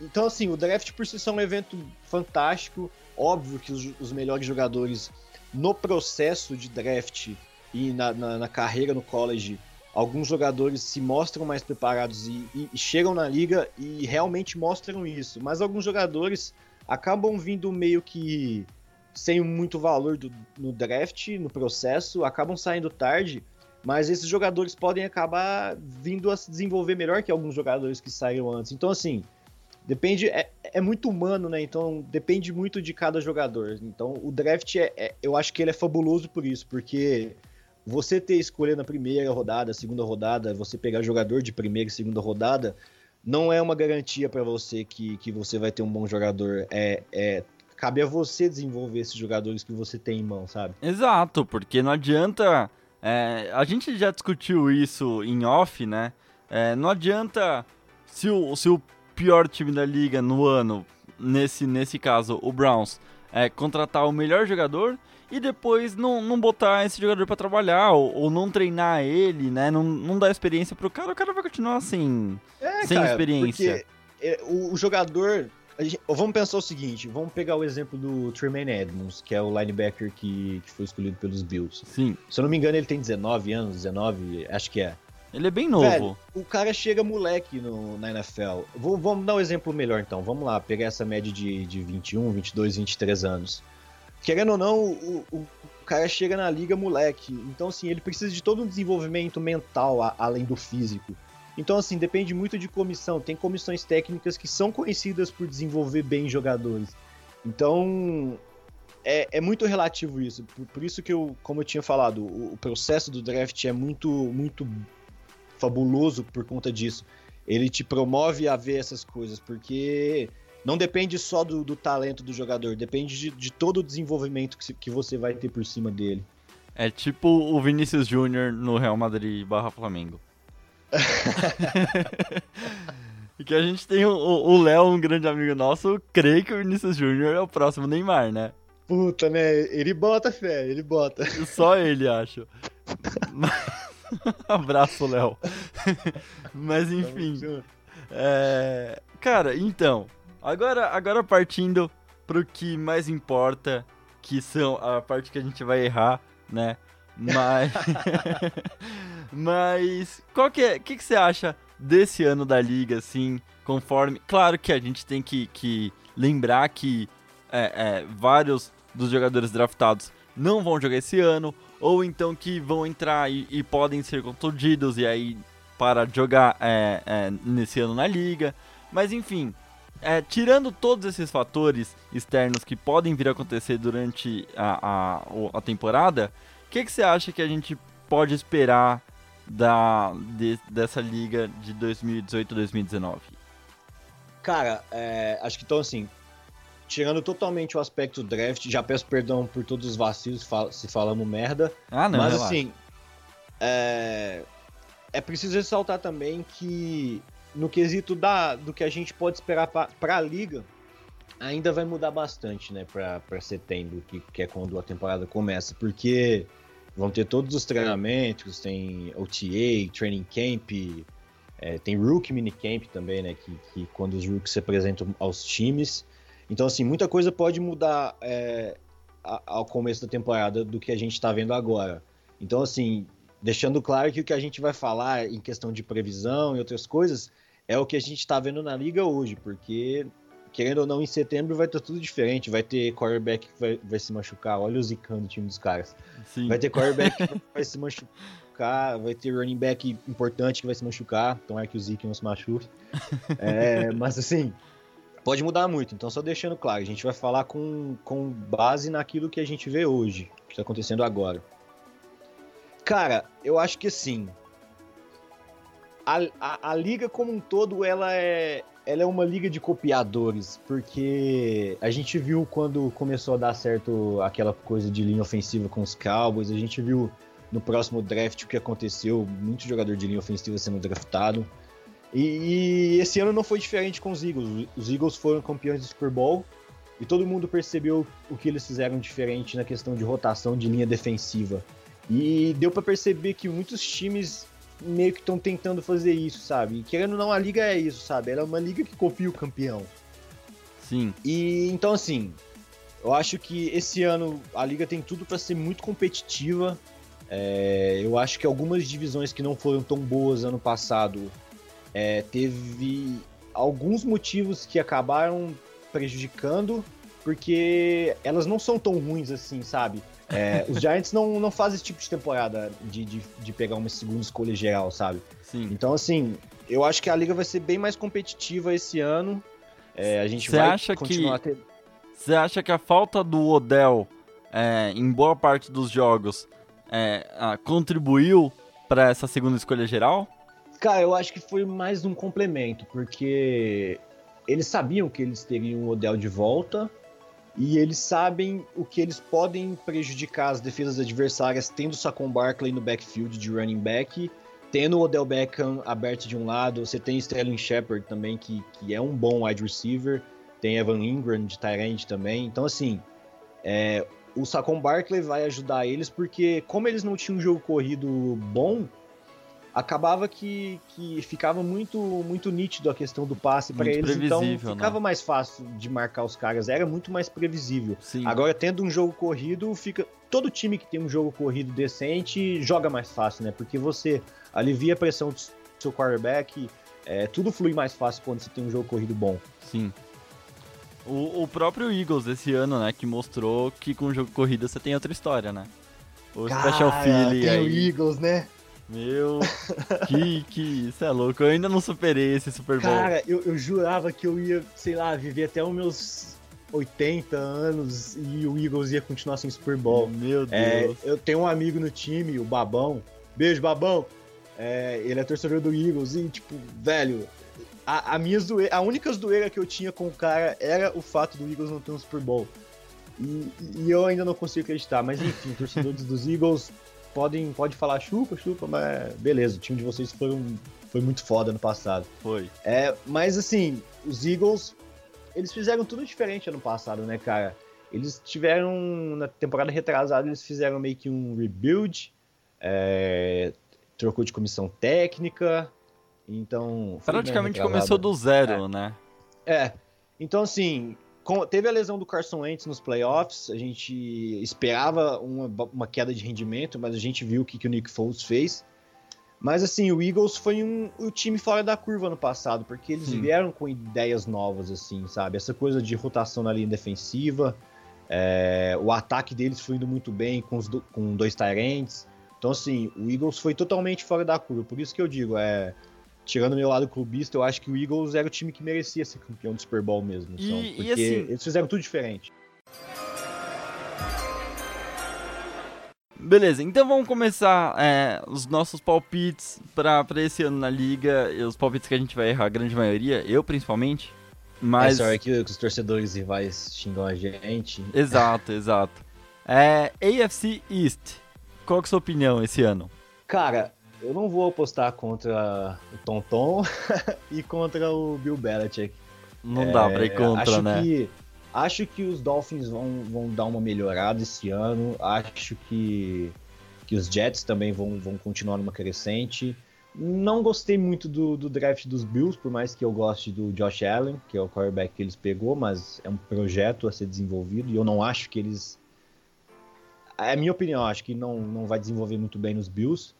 Então, assim, o draft por si só é um evento fantástico. Óbvio que os, os melhores jogadores no processo de draft e na, na, na carreira no college, alguns jogadores se mostram mais preparados e, e, e chegam na liga e realmente mostram isso. Mas alguns jogadores acabam vindo meio que sem muito valor do, no draft, no processo, acabam saindo tarde, mas esses jogadores podem acabar vindo a se desenvolver melhor que alguns jogadores que saíram antes. Então, assim, depende, é, é muito humano, né? Então, depende muito de cada jogador. Então, o draft, é, é, eu acho que ele é fabuloso por isso, porque você ter escolha na primeira rodada, segunda rodada, você pegar jogador de primeira e segunda rodada, não é uma garantia para você que, que você vai ter um bom jogador. É, é cabe a você desenvolver esses jogadores que você tem em mão, sabe? Exato, porque não adianta. É, a gente já discutiu isso em off, né? É, não adianta se o, se o pior time da liga no ano, nesse, nesse caso, o Browns, é, contratar o melhor jogador e depois não, não botar esse jogador para trabalhar ou, ou, não treinar ele, né? Não, não dar experiência pro cara, o cara vai continuar assim, é, sem cara, experiência. Porque o, o jogador Gente, vamos pensar o seguinte, vamos pegar o exemplo do Tremaine Edmonds, que é o linebacker que, que, foi escolhido pelos Bills. Sim. Se eu não me engano, ele tem 19 anos, 19, acho que é. Ele é bem novo. Velho, o cara chega moleque no, na NFL. Vou, vamos dar um exemplo melhor então. Vamos lá, pegar essa média de, de 21, 22, 23 anos. Querendo ou não, o, o, o cara chega na liga moleque. Então, assim, ele precisa de todo um desenvolvimento mental a, além do físico. Então, assim, depende muito de comissão. Tem comissões técnicas que são conhecidas por desenvolver bem jogadores. Então, é, é muito relativo isso. Por, por, isso que eu, como eu tinha falado, o, o, processo do draft é muito, muito fabuloso por conta disso. Ele te promove a ver essas coisas, porque não depende só do, do talento do jogador, depende de, de todo o desenvolvimento que, se, que você vai ter por cima dele. É tipo o Vinícius Júnior no Real Madrid barra Flamengo. e que a gente tem o Léo, um grande amigo nosso, crê que o Vinícius Júnior é o próximo Neymar, né? Puta, né? Ele bota fé, ele bota. Só ele, acho. Abraço, Léo. Mas enfim. É... Cara, então. Agora, agora partindo pro que mais importa, que são a parte que a gente vai errar, né? Mas. Mas. Qual que é. O que, que você acha desse ano da liga, assim, conforme. Claro que a gente tem que, que lembrar que é, é, vários dos jogadores draftados não vão jogar esse ano, ou então que vão entrar e, e podem ser contundidos e aí para de jogar é, é, nesse ano na liga. Mas enfim, é, tirando todos esses fatores externos que podem vir a acontecer durante a, a, a temporada, o que, que você acha que a gente pode esperar da, de, dessa liga de 2018-2019? Cara, é, acho que então assim, tirando totalmente o aspecto draft, já peço perdão por todos os vacilos se falamos merda. Ah, não, mas relaxa. assim, é, é preciso ressaltar também que no quesito da, do que a gente pode esperar para a liga, ainda vai mudar bastante, né, para setembro, que, que é quando a temporada começa, porque vão ter todos os treinamentos, tem OTA, Training Camp, é, tem Rook Minicamp também, né, que, que quando os Rooks se apresentam aos times. Então, assim, muita coisa pode mudar é, ao começo da temporada do que a gente está vendo agora. Então, assim, deixando claro que o que a gente vai falar em questão de previsão e outras coisas é o que a gente está vendo na liga hoje, porque querendo ou não, em setembro vai estar tudo diferente. Vai ter quarterback que vai, vai se machucar. Olha o zicando o time dos caras. Sim. Vai ter quarterback que vai se machucar. Vai ter running back importante que vai se machucar. Tomara que o Zeke não se machuque. É, mas assim, pode mudar muito. Então, só deixando claro, a gente vai falar com, com base naquilo que a gente vê hoje, que está acontecendo agora. Cara, eu acho que assim. A, a, a liga como um todo, ela é, ela é uma liga de copiadores, porque a gente viu quando começou a dar certo aquela coisa de linha ofensiva com os Cowboys, a gente viu no próximo draft o que aconteceu, muito jogador de linha ofensiva sendo draftado. E, e, esse ano não foi diferente com os Eagles. Os Eagles foram campeões do Super Bowl e todo mundo percebeu o que eles fizeram diferente na questão de rotação de linha defensiva. E deu para perceber que muitos times meio que estão tentando fazer isso, sabe? E querendo ou não, a liga é isso, sabe? Ela é uma liga que copia o campeão. Sim. E então, assim, eu acho que esse ano a liga tem tudo para ser muito competitiva. É, eu acho que algumas divisões que não foram tão boas ano passado é, teve alguns motivos que acabaram prejudicando, porque elas não são tão ruins assim, sabe? É, os Giants não, não fazem esse tipo de temporada de, de, de, pegar uma segunda escolha geral, sabe? Sim. Então, assim, eu acho que a liga vai ser bem mais competitiva esse ano. É, a gente Cê vai acha continuar que... ter. Você acha que a falta do Odell é, em boa parte dos jogos é, a, contribuiu para essa segunda escolha geral? Cara, eu acho que foi mais um complemento, porque eles sabiam que eles teriam o Odell de volta e eles sabem o que eles podem prejudicar as defesas adversárias tendo o Saquon Barkley no backfield de running back, tendo o Odell Beckham aberto de um lado, você tem Sterling Shepard também, que, que é um bom wide receiver, tem Evan Ingram de Tyrant também. Então, assim, é, o Saquon Barkley vai ajudar eles, porque como eles não tinham um jogo corrido bom, acabava que, que ficava muito muito nítido a questão do passe para eles, então ficava né? mais fácil de marcar os caras, era muito mais previsível. Sim. Agora, tendo um jogo corrido, fica. Todo time que tem um jogo corrido decente joga mais fácil, né? Porque você alivia a pressão do seu quarterback, é, tudo flui mais fácil quando você tem um jogo corrido bom. Sim. O, o próprio Eagles esse ano, né, que mostrou que com o jogo corrido você tem outra história, né? O Cara, Special Philly tem aí. o Eagles, né? Meu, que, que isso é louco. Eu ainda não superei esse Super Bowl. Cara, eu, eu jurava que eu ia, sei lá, viver até os meus 80 anos e o Eagles ia continuar sem Super Bowl. Meu É, Deus. eu tenho um amigo no time, o Babão. Beijo, Babão. É, ele é torcedor do Eagles e, tipo, velho, a, a, minha zoeira, a única zoeira que eu tinha com o cara era o fato do Eagles não ter um Super Bowl. E, e eu ainda não consigo acreditar. Mas enfim, torcedores dos Eagles podem pode falar chupa, chupa, mas beleza, o time de vocês foi, um, foi muito foda no passado. Foi. É, mas assim, os Eagles, eles fizeram tudo diferente ano passado, né, cara? Eles tiveram, na temporada retrasada, eles fizeram meio que um rebuild, é, trocou de comissão técnica, então... bem Praticamente começou do zero, né? É, então assim, com- teve a lesão do Carson Wentz nos playoffs, a gente esperava uma, uma queda de rendimento, mas a gente viu o que, que o Nick Foles fez. Mas assim, o Eagles foi um, o time fora da curva no passado, porque eles Sim. vieram com ideias novas, assim, sabe? Essa coisa de rotação na linha defensiva, é, o ataque deles foi indo muito bem com, os do- com dois Tyrants. Então, assim, o Eagles foi totalmente fora da curva. Por isso que eu digo, é, tirando meu lado clubista, eu acho que o Eagles era o time que merecia ser campeão do Super Bowl mesmo. E- são, e porque assim- eles fizeram tudo diferente. Beleza, então vamos começar é, os nossos palpites pra, pra esse ano na liga. E os palpites que a gente vai errar, a grande maioria, eu principalmente. Mas. Essa hora que os torcedores rivais xingam a gente. Exato, exato. É, AFC East, qual que é a sua opinião esse ano? Cara, eu não vou apostar contra o Tonton e contra o Bill Belichick. Não dá pra ir É, contra, acho né? Que, acho que os Dolphins vão, vão dar uma melhorada esse ano. Acho que, que os Jets também vão, vão continuar numa crescente. Não gostei muito do, do draft dos Bills, por mais que eu goste do Josh Allen, que é o quarterback que eles pegou, mas é um projeto a ser desenvolvido e eu não acho que eles. É a minha opinião, acho que não, não vai desenvolver muito bem nos Bills.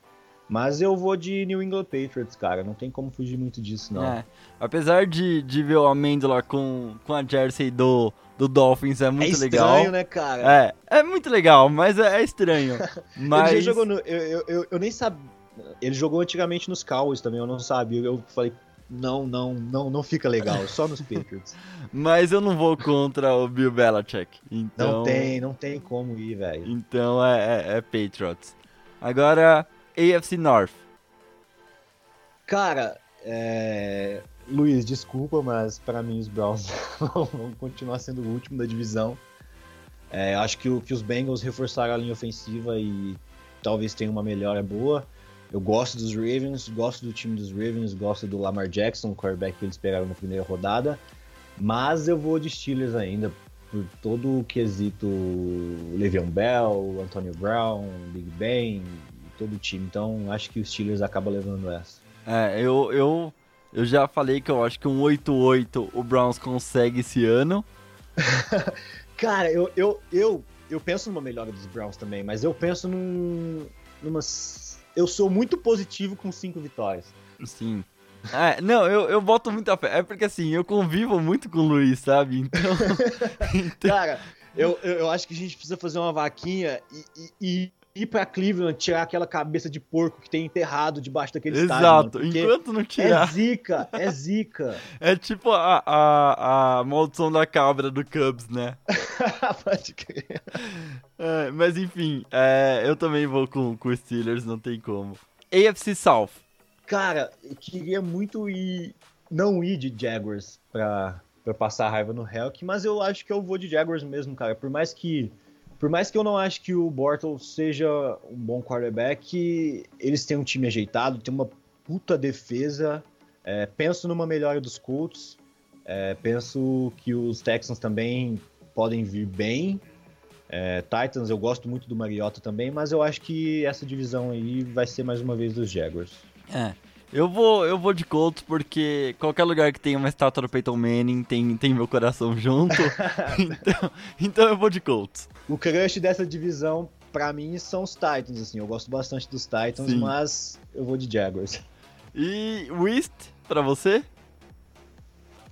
Mas eu vou de New England Patriots, cara. Não tem como fugir muito disso, não. É, apesar de, de ver o Amêndola com, com a jersey do, do Dolphins é muito é estranho, legal. né, cara? É, é muito legal, mas é, é estranho. mas Ele jogou no. Eu, eu, eu, eu nem sabia. Ele jogou antigamente nos Cowboys também, eu não sabia. Eu falei, não, não, não, não fica legal, só nos Patriots. Mas eu não vou contra o Bill Belichick. Então, Não tem, não tem como ir, velho. Então é, é, é Patriots. Agora, AFC North. Cara, é... Luiz, desculpa, mas pra mim os Browns vão continuar sendo o último da divisão. É, acho que, o, que os Bengals reforçaram a linha ofensiva e talvez tenha uma melhora boa. Eu gosto dos Ravens, gosto do time dos Ravens, gosto do Lamar Jackson, o quarterback que eles pegaram na primeira rodada. Mas eu vou de Steelers ainda. por todo o quesito Le'Veon Bell, Antonio Brown, Big Ben, todo o time. Então acho que os Steelers acabam levando essa. É, eu, eu, eu já falei que eu acho que um 8-8 o Browns consegue esse ano. Cara, eu, eu, eu, eu penso numa melhora dos Browns também, mas eu penso num, numa. Eu sou muito positivo com cinco vitórias. Sim. É, não, eu, eu boto muita fé. É porque assim, eu convivo muito com o Luiz, sabe? Então. então... Cara, eu, eu acho que a gente precisa fazer uma vaquinha e, e ir pra Cleveland tirar aquela cabeça de porco que tem enterrado debaixo daquele Exato, estádio. Exato, enquanto não tirar. É zica, é zica. é tipo a, a, a maldição da cabra do Cubs, né? Pode crer. É, mas enfim, é, eu também vou com, com os Steelers, não tem como. AFC South. Cara, eu queria muito ir. Não ir de Jaguars pra, pra passar raiva no Helk, mas eu acho que eu vou de Jaguars mesmo, cara. Por mais que. Por mais que eu não acho que o Bortles seja um bom quarterback, eles têm um time ajeitado, tem uma puta defesa. É, penso numa melhora dos Colts. É, penso que os Texans também podem vir bem. É, Titans, eu gosto muito do Mariota também, mas eu acho que essa divisão aí vai ser mais uma vez dos Jaguars. É. Eu vou, eu vou de Colts porque qualquer lugar que tenha uma estátua do Peyton Manning tem, tem meu coração junto. então, então eu vou de Colts. O crush dessa divisão, pra mim, são os Titans, assim. Eu gosto bastante dos Titans, Sim. mas eu vou de Jaguars. E Wist, pra você?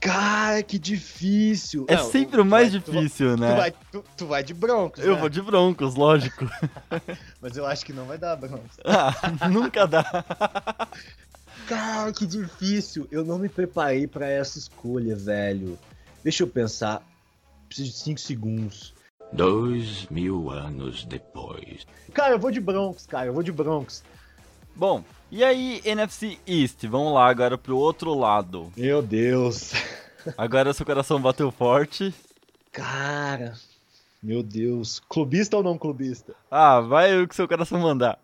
Cara, que difícil. É Não, sempre o mais vai, difícil, tu, né? Tu vai, tu, tu vai, de Broncos, Eu né? vou de Broncos, lógico. Mas eu acho que não vai dar Broncos. Ah, nunca dá. Cara, que difícil. Eu não me preparei para essa escolha, velho. Deixa eu pensar. Preciso de 5 segundos. Dois mil anos depois. Cara, eu vou de Broncos, cara. Eu vou de Broncos. Bom, e aí, NFC East, vamos lá agora pro outro lado. Meu Deus. Agora seu coração bateu forte. Cara, meu Deus. Clubista ou não clubista? Ah, vai o que seu coração mandar.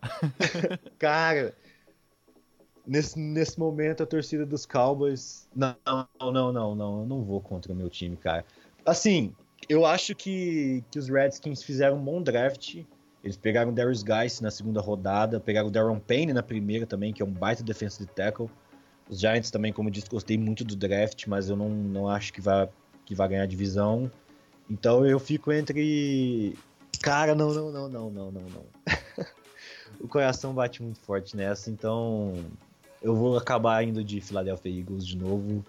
Cara, nesse, nesse momento a torcida dos Cowboys. Não, não, não, não. Eu não vou contra o meu time, cara. Assim, eu acho que, que os Redskins fizeram um bom draft. Eles pegaram o Darius Guice na segunda rodada, pegaram o Darren Payne na primeira também, que é um baita defensive tackle. Os Giants também, como eu disse, gostei muito do draft, mas eu não, não acho que vai, que vai ganhar divisão. Então eu fico entre. Cara, não, não, não, não, não, não, não. o coração bate muito forte nessa, então eu vou acabar indo de Philadelphia Eagles de novo.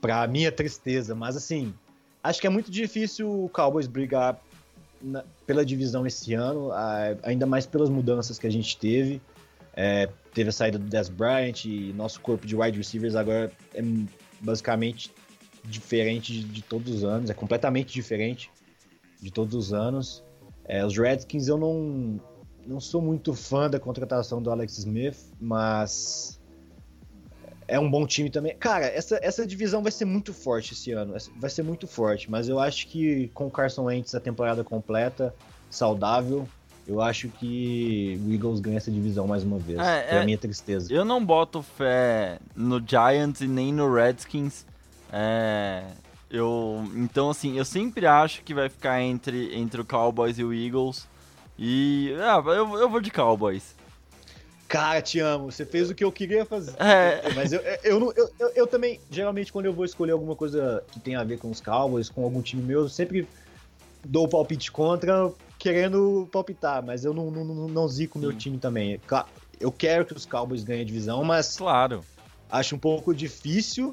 Pra minha tristeza, mas assim, acho que é muito difícil o Cowboys brigar na, pela divisão esse ano, ainda mais pelas mudanças que a gente teve. É, teve a saída do Des Bryant e nosso corpo de wide receivers agora é basicamente diferente de, de todos os anos, é completamente diferente de todos os anos. É, os Redskins eu não, não sou muito fã da contratação do Alex Smith, mas é um bom time também. Cara, essa, essa divisão vai ser muito forte esse ano. Vai ser muito forte. Mas eu acho que com o Carson Wentz a temporada completa, saudável, eu acho que o Eagles ganha essa divisão mais uma vez. É, é a minha tristeza. Eu não boto fé no Giants e nem no Redskins. É, eu, então, assim, eu sempre acho que vai ficar entre, entre o Cowboys e o Eagles. E ah, eu, eu vou de Cowboys. Cara, te amo. Você fez o que eu queria fazer. É. Mas eu, eu, eu, eu, eu, também, geralmente, quando eu vou escolher alguma coisa que tem a ver com os Cowboys, com algum time meu, eu sempre dou o palpite contra, querendo palpitar. Mas eu não, não, não, não zico o meu time também. Claro, eu quero que os Cowboys ganhem a divisão, mas. Claro. Acho um pouco difícil.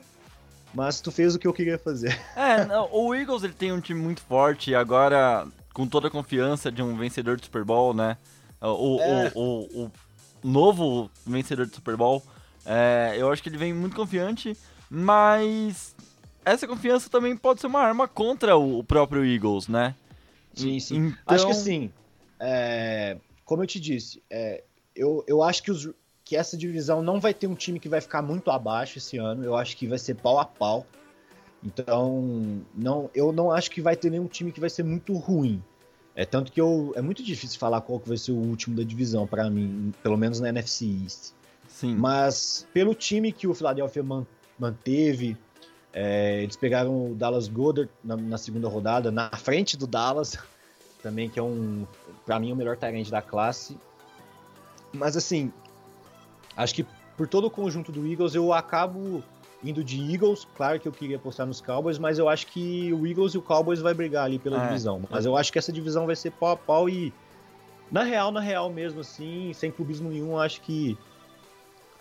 Mas tu fez o que eu queria fazer. É, não, o Eagles ele tem um time muito forte e agora, com toda a confiança de um vencedor de Super Bowl, né? O, é. o, o, o novo vencedor do Super Bowl. É, eu acho que ele vem muito confiante, mas essa confiança também pode ser uma arma contra o próprio Eagles, né? Sim, sim. Então... Acho que sim. É, como eu te disse, é, eu, eu acho que, os, que essa divisão não vai ter um time que vai ficar muito abaixo esse ano. Eu acho que vai ser pau a pau. Então, não, eu não acho que vai ter nenhum time que vai ser muito ruim. É tanto que eu, é muito difícil falar qual que vai ser o último da divisão para mim, pelo menos na NFC East. Sim. Mas pelo time que o Philadelphia manteve, É, eles pegaram o Dallas Goddard na, na, segunda rodada, na frente do Dallas, também, que é um, para mim, o melhor talento da classe. Mas assim, acho que por todo o conjunto do Eagles, eu acabo indo de Eagles. Claro que eu queria apostar nos Cowboys, mas eu acho que o Eagles e o Cowboys vai brigar ali pela é. divisão. Mas eu acho que essa divisão vai ser pau a pau e na real, na real mesmo, assim, sem clubismo nenhum, acho que.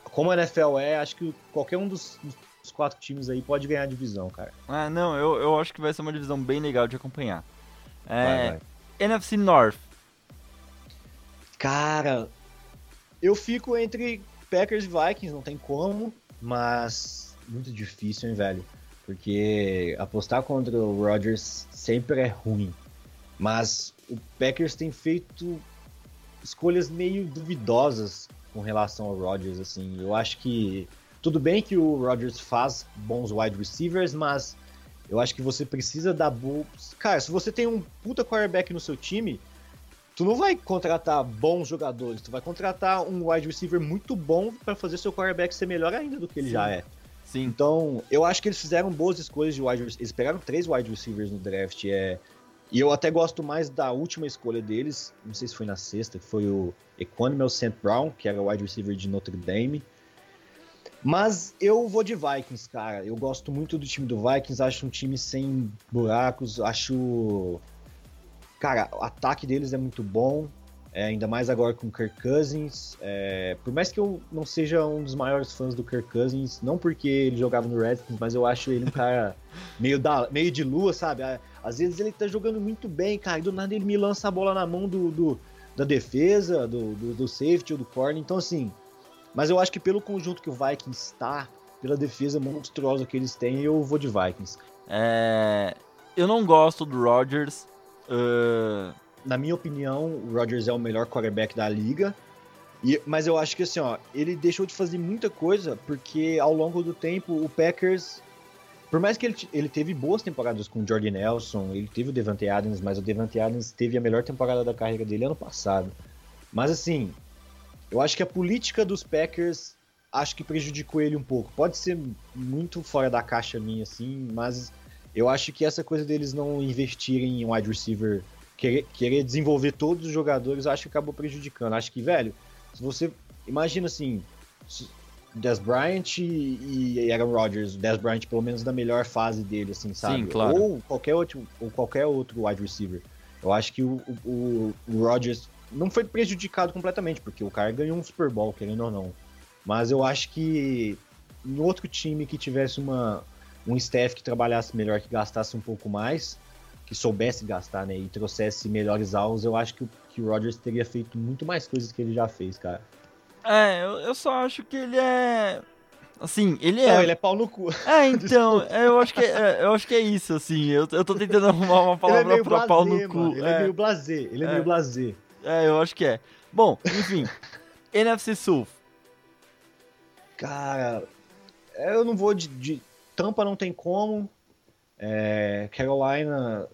Como a NFL é, acho que qualquer um dos, dos quatro times aí pode ganhar a divisão, cara. Ah, não, eu, eu acho que vai ser uma divisão bem legal de acompanhar. É, vai, vai. NFC North. Cara, eu fico entre Packers e Vikings, não tem como, mas muito difícil, hein, velho? Porque apostar contra o Rodgers sempre é ruim. Mas o Packers tem feito escolhas meio duvidosas com relação ao Rodgers, assim. Eu acho que tudo bem que o Rodgers faz bons wide receivers, mas eu acho que você precisa dar boas. Cara, se você tem um puta quarterback no seu time, tu não vai contratar bons jogadores, tu vai contratar um wide receiver muito bom para fazer seu quarterback ser melhor ainda do que ele Sim. já é. Sim. Então, eu acho que eles fizeram boas escolhas de wide receivers. Eles pegaram três wide receivers no draft. É, e eu até gosto mais da última escolha deles, não sei se foi na sexta, que foi o Equanimal St. Brown, que era wide receiver de Notre Dame. Mas eu vou de Vikings, cara. Eu gosto muito do time do Vikings, acho um time sem buracos, acho. Cara, o ataque deles é muito bom. É, ainda mais agora com o Kirk Cousins. É, por mais que eu não seja um dos maiores fãs do Kirk Cousins, não porque ele jogava no Redskins, mas eu acho ele um cara meio, da, meio de lua, sabe? Às vezes ele tá jogando muito bem, cara, e do nada ele me lança a bola na mão do, do da defesa, do, do, do, safety ou do corner. Então, assim, mas eu acho que pelo conjunto que o Vikings está, pela defesa monstruosa que eles têm, eu vou de Vikings. É... Eu não gosto do Rodgers. Uh na minha opinião, o Rodgers é o melhor quarterback da liga. E, mas eu acho que assim, ó, ele deixou de fazer muita coisa porque ao longo do tempo o Packers, por mais que ele, ele teve boas temporadas com o Jordan Nelson, ele teve o Devante Adams, mas o Devante Adams teve a melhor temporada da carreira dele ano passado. Mas assim, eu acho que a política dos Packers acho que prejudicou ele um pouco. Pode ser muito fora da caixa minha assim, mas eu acho que essa coisa deles não investirem em wide receiver querer, querer desenvolver todos os jogadores, acho que acabou prejudicando. Acho que, velho, se você. Imagina assim. Des Bryant e, e Aaron Rodgers, Des Bryant pelo menos na melhor fase dele, assim, sabe? Sim, claro. Ou qualquer outro, ou qualquer outro wide receiver. Eu acho que o, o, o Rodgers não foi prejudicado completamente, porque o cara ganhou um Super Bowl, querendo ou não. Mas eu acho que em outro time que tivesse uma, um staff que trabalhasse melhor, que gastasse um pouco mais, que soubesse gastar, né, e trouxesse melhores alvos, eu acho que o, que o Rodgers teria feito muito mais coisas que ele já fez, cara. É, eu, eu só acho que ele é. Assim, ele é. Não, ele é pau no cu. É, então, é, eu, acho que é, eu acho que é isso, assim. Eu, eu tô tentando arrumar uma palavra é pra pau no cu. Ele é, é meio blazer, ele é, é, meio blazer. É, eu acho que é. Bom, enfim. NFC Sul. Cara, eu não vou de, de. Tampa não tem como. É, Carolina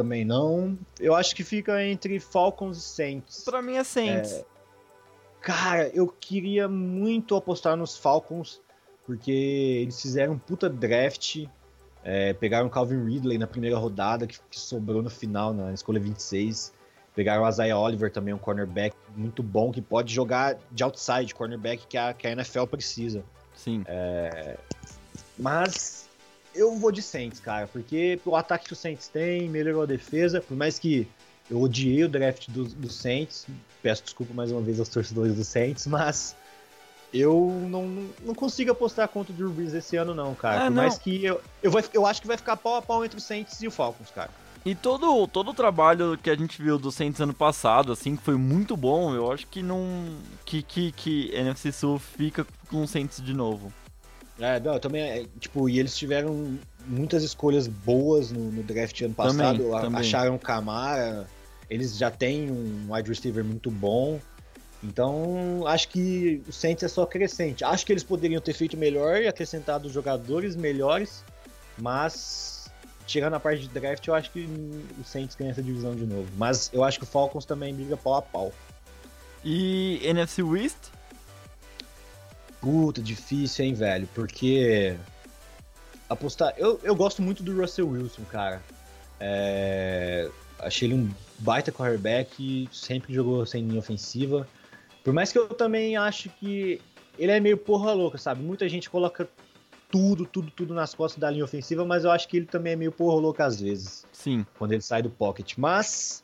também não. Eu acho que fica entre Falcons e Saints. Pra mim é Saints. É... Cara, eu queria muito apostar nos Falcons, porque eles fizeram um puta draft. É, pegaram Calvin Ridley na primeira rodada, que, que, sobrou no final, na escolha 26. Pegaram o Isaiah Oliver também, um cornerback muito bom, que pode jogar de outside, cornerback que a, que a NFL precisa. Sim. É, mas eu vou de Saints, cara, porque o ataque que o Saints tem melhorou a defesa, por mais que eu odiei o draft do, do Saints, peço desculpa mais uma vez aos torcedores do Saints, mas eu não, não consigo apostar contra o Drew Brees esse ano não, cara, ah, por não. mais que eu, eu, vai, eu acho que vai ficar pau a pau entre o Saints e o Falcons, cara. E todo, todo o trabalho que a gente viu do Saints ano passado, assim, que foi muito bom, eu acho que não. que, que, que NFC Sul fica com o Saints de novo. É, não, também, é, tipo, e eles tiveram muitas escolhas boas no, no draft ano passado, também, a, também. acharam Camara, eles já têm um wide receiver muito bom, então acho que o Saints é só crescente. Acho que eles poderiam ter feito melhor e acrescentado jogadores melhores, mas tirando a parte de draft, eu acho que o Saints ganha essa divisão de novo. Mas eu acho que o Falcons também briga pau a pau. E NFC West? Puta, difícil, hein, velho? Porque. apostar. Eu, eu gosto muito do Russell Wilson, cara. É, achei ele um baita quarterback, sempre jogou sem linha ofensiva. Por mais que eu também acho que ele é meio porra louca, sabe? Muita gente coloca tudo, tudo, tudo nas costas da linha ofensiva, mas eu acho que ele também é meio porra louca às vezes. Sim. Quando ele sai do pocket. Mas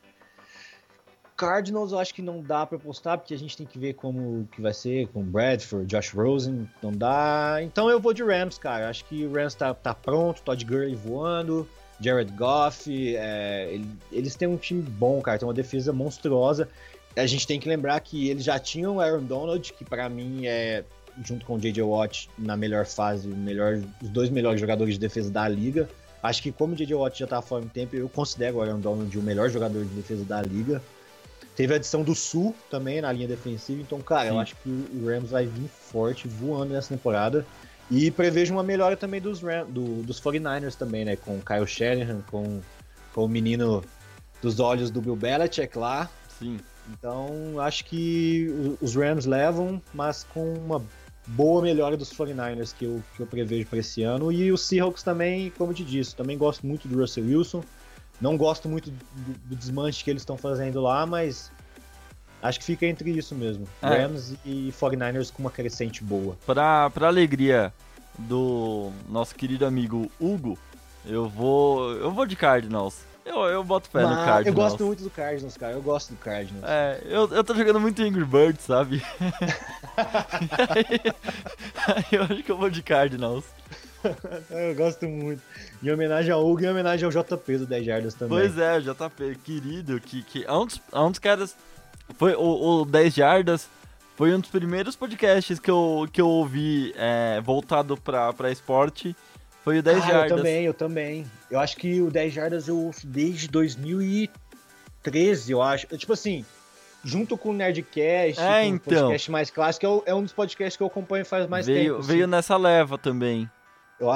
Cardinals eu acho que não dá para apostar, porque a gente tem que ver como que vai ser com Bradford, Josh Rosen, não dá. Então eu vou de Rams, cara. Acho que o Rams tá, tá pronto, Todd Gurley voando, Jared Goff, é, eles têm um time bom, cara, tem uma defesa monstruosa. A gente tem que lembrar que eles já tinham o Aaron Donald, que para mim é junto com o J.J. Watt na melhor fase, melhor, os dois melhores jogadores de defesa da liga. Acho que como o J.J. Watt já tá fora um tempo, eu considero o Aaron Donald o melhor jogador de defesa da liga. Teve a adição do Sul também na linha defensiva, então, cara, Sim. eu acho que o Rams vai vir forte, voando nessa temporada. E prevejo uma melhora também dos, Ram, do, dos 49ers também, né? Com o Kyle Shanahan, com, com o menino dos olhos do Bill Belichick lá. Sim. Então, acho que os Rams levam, mas com uma boa melhora dos 49ers que eu, que eu prevejo para esse ano. E os Seahawks também, como eu te disse, também gosto muito do Russell Wilson. Não gosto muito do, do desmanche que eles estão fazendo lá, mas acho que fica entre isso mesmo. É. Rams e 49ers com uma crescente boa. Pra, pra alegria do nosso querido amigo Hugo, eu vou. Eu vou de Cardinals. Eu, eu boto fé Mas, no Cardinals. Eu gosto muito do Cardinals, cara. Eu gosto do Cardinals. É, eu, eu tô jogando muito Angry Birds, sabe? aí, aí eu acho que eu vou de Cardinals. eu gosto muito. Em homenagem ao Hugo e em homenagem ao JP do 10 Jardas também. Pois é, JP, querido, que, que é, um dos, é um dos caras. Foi o, o 10 Jardas. Foi um dos primeiros podcasts que eu, que eu ouvi é, voltado pra, pra esporte. Foi o 10 ah, Jardas. Eu também, eu também. Eu acho que o 10 Jardas eu ouço desde 2013, eu acho. Tipo assim, junto com o Nerdcast, é, com então. o podcast mais clássico, é, é, um dos podcasts que eu acompanho faz mais veio, tempo. Assim. Veio nessa leva também. Eu,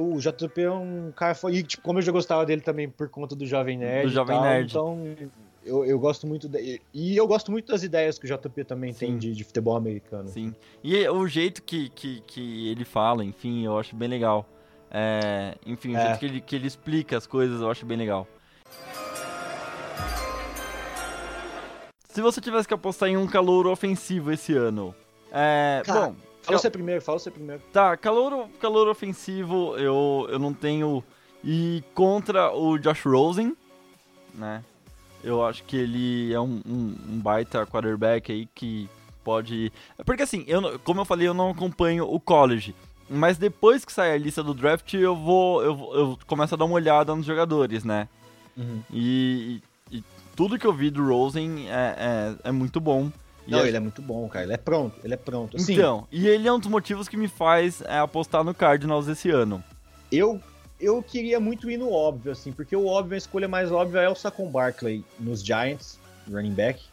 o, o JP é um cara foi, tipo, como eu já gostava dele também por conta do Jovem Nerd. Do Jovem tal, Nerd. Então, eu, eu gosto muito. De, e eu gosto muito das ideias que o JP também Sim. tem de, de, futebol americano. Sim. E o jeito que, que, que ele fala, enfim, eu acho bem legal. É, enfim, o é. jeito que ele, que ele explica as coisas, eu acho bem legal. Se você tivesse que apostar em um calor ofensivo esse ano. É, Cara, bom, Fala você primeiro, fala você primeiro. Tá, calor, calor ofensivo eu, eu não tenho. E contra o Josh Rosen, né? Eu acho que ele é um, um, um baita quarterback aí que pode. Porque assim, eu, como eu falei, eu não acompanho o college. Mas depois que sai a lista do draft, eu vou. Eu, eu começo a dar uma olhada nos jogadores, né? Uhum. E, e, tudo que eu vi do Rosen é, é, é muito bom. Não, ele é muito bom, cara. Ele é pronto, ele é pronto. Assim, então, e ele é um dos motivos que me faz é, apostar no Cardinals esse ano. Eu eu queria muito ir no óbvio, assim, porque o óbvio, a escolha mais óbvia é o Saquon Barkley nos Giants, running back.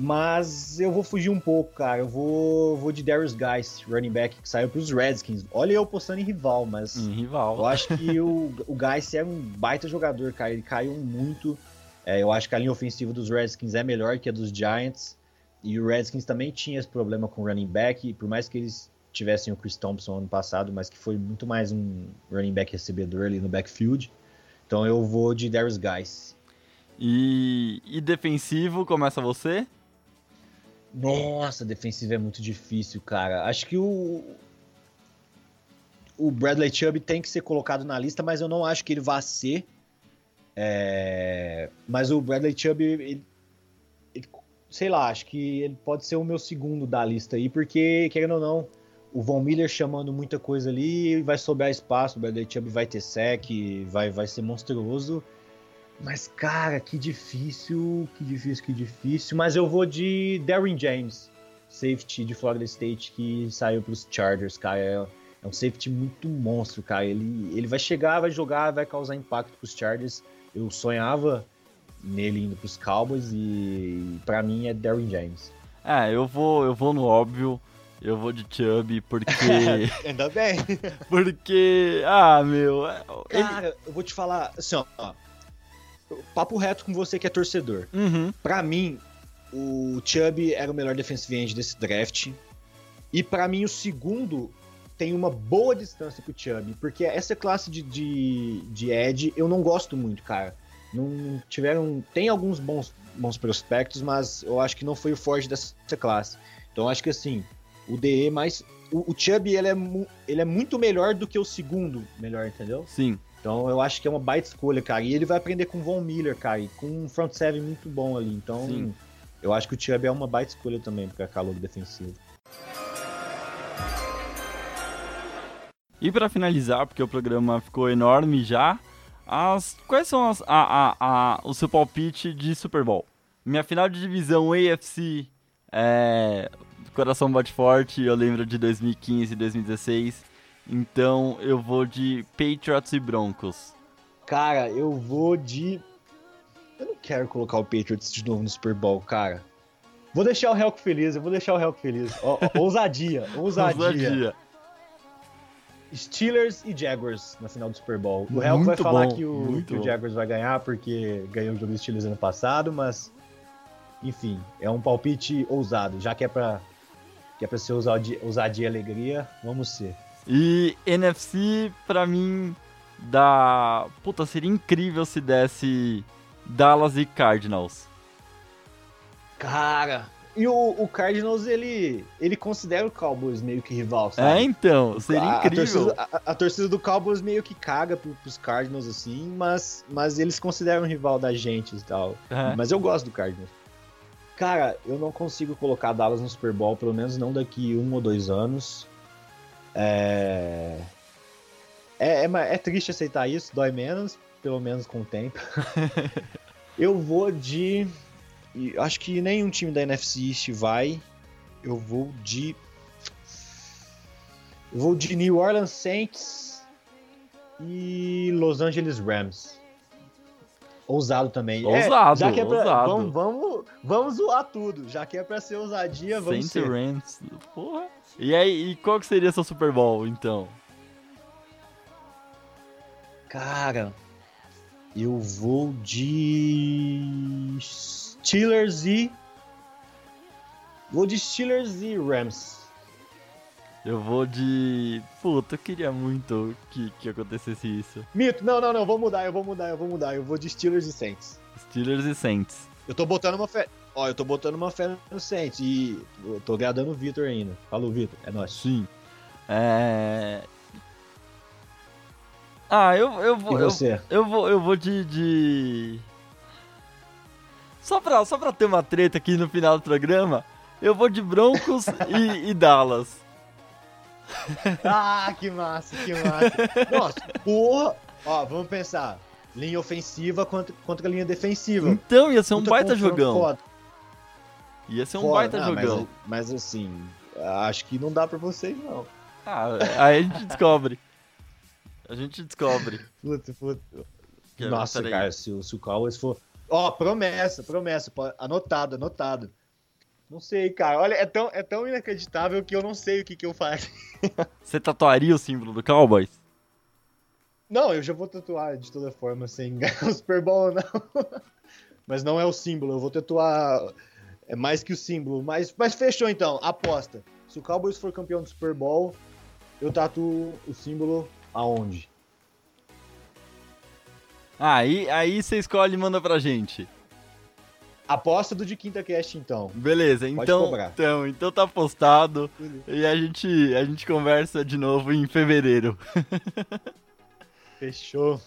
Mas eu vou fugir um pouco, cara. Eu vou, vou de Darius Guys, running back, que saiu pros Redskins. Olha eu postando em rival, mas. Em rival. Eu acho que o, o Guys é um baita jogador, cara. Ele caiu muito. É, eu acho que a linha ofensiva dos Redskins é melhor que a dos Giants. E o Redskins também tinha esse problema com running back, por mais que eles tivessem o Chris Thompson ano passado, mas que foi muito mais um running back recebedor ali no backfield. Então eu vou de Darius Guys. E, e defensivo, começa você? Nossa, defensivo é muito difícil, cara. Acho que o o Bradley Chubb tem que ser colocado na lista, mas eu não acho que ele vá ser. É... Mas o Bradley Chubb, ele sei lá, acho que ele pode ser o meu segundo da lista aí, porque, querendo ou não, o Von Miller chamando muita coisa ali, vai sobrar espaço, o Bradley Chubb vai ter sec, vai, vai ser monstruoso. Mas, cara, que difícil, que difícil, que difícil. Mas eu vou de Darren James, safety de Florida State, que saiu para os Chargers, cara. É, é, um safety muito monstro, cara. Ele, ele vai chegar, vai jogar, vai causar impacto para os Chargers. Eu sonhava nele indo pros Cowboys e para mim é Darren James. Ah, eu vou, eu vou no óbvio. Eu vou de Chubb porque. Ainda bem. porque. Ah, meu. É, Cara, ele... eu vou te falar assim, ó. Papo reto com você que é torcedor. Uhum. Pra mim, o Chubb era o melhor defensive end desse draft. E para mim, o segundo tem uma boa distância pro Chubb, porque essa classe de, de, de Ed eu não gosto muito, cara. Não tiveram. Tem alguns bons, bons prospectos, mas eu acho que não foi o forte dessa classe. Então eu acho que assim, o DE mais. O, o Chubb ele é, ele é muito melhor do que o segundo melhor, entendeu? Sim. Então eu acho que é uma baita escolha, cara. E ele vai aprender com o Von Miller, cara, e com um front seven muito bom ali. Então Sim. eu acho que o Chubb é uma baita escolha também para calor defensivo. E para finalizar, porque o programa ficou enorme já, as, quais são as, a, a, a, o seu palpite de Super Bowl? Minha final de divisão AFC, é, coração bate forte, eu lembro de 2015 e 2016. Então eu vou de Patriots e Broncos. Cara, eu vou de. Eu não quero colocar o Patriots de novo no Super Bowl, cara. Vou deixar o Helco feliz, eu vou deixar o Helco feliz. ousadia, ousadia. ousadia. Steelers e Jaguars na final do Super Bowl. O Helco vai falar bom, que, o, que o, Jaguars vai ganhar porque ganhou o jogo dos Steelers ano passado, mas enfim, é um palpite ousado, já que é pra, que é pra ser ousadia, ousadia e alegria, vamos ser. E NFC, pra mim, dá. Puta, seria incrível se desse Dallas e Cardinals. Cara, e o, o, Cardinals, ele, ele considera o Cowboys meio que rival, sabe? É, então, seria a, incrível. A torcida, a, a torcida, do Cowboys meio que caga pro, pros Cardinals, assim, mas, mas eles consideram rival da gente e tal. É. Mas eu gosto do Cardinals. Cara, eu não consigo colocar Dallas no Super Bowl, pelo menos não daqui um ou dois anos. É... É, é, é triste aceitar isso, dói menos, pelo menos com o tempo. eu vou de e acho que nenhum time da NFC East vai. Eu vou de. Eu vou de New Orleans Saints e Los Angeles Rams. Ousado também. Ousado, é, já que é pra, ousado. Vamos, vamos, vamos zoar tudo. Já que é pra ser ousadia, vamos Saints ser. Rams. Porra. E aí, e qual que seria seu Super Bowl, então? Cara, eu vou de Steelers e. Vou de Steelers e Rams. Eu vou de. Puta, eu queria muito que, que acontecesse isso. Mito, não, não, não, vou mudar, eu vou mudar, eu vou mudar. Eu vou de Steelers e Saints. Steelers e Saints. Eu tô botando uma fé. Ó, eu tô botando uma fé no Saints e eu tô agradando o Vitor ainda. Falou, Vitor, é nóis. Sim. É. Ah, eu, eu vou. E você? Eu, eu vou, eu vou de... de. Só pra, só pra ter uma treta aqui no final do programa, eu vou de Broncos e, e Dallas. ah, que massa, que massa. Nossa, porra. Ó, vamos pensar. Linha ofensiva contra, contra linha defensiva. Então, ia ser um Puta baita jogão. Foda. Ia ser um foda. baita não, jogão. Mas, mas, assim, acho que não dá pra vocês, não. Ah, aí a gente descobre. A gente descobre. Puta, puta. Nossa, cara, se, se o Cowboys for Ó, promessa, promessa. Anotado, anotado. Não sei, cara. Olha, é tão, é tão inacreditável que eu não sei o que, que eu faço. Você tatuaria o símbolo do Cowboys? Não, eu já vou tatuar de toda forma, sem ganhar o Super Bowl, não. Mas não é o símbolo, eu vou tatuar. É mais que o símbolo. Mas, mas fechou então, aposta. Se o Cowboys for campeão do Super Bowl, eu tatuo o símbolo aonde? Aí, aí você escolhe e manda pra gente. Aposta do de quinta cast, então. Beleza, Pode então, cobrar. então, então tá postado e a gente, a gente conversa de novo em fevereiro. Fechou.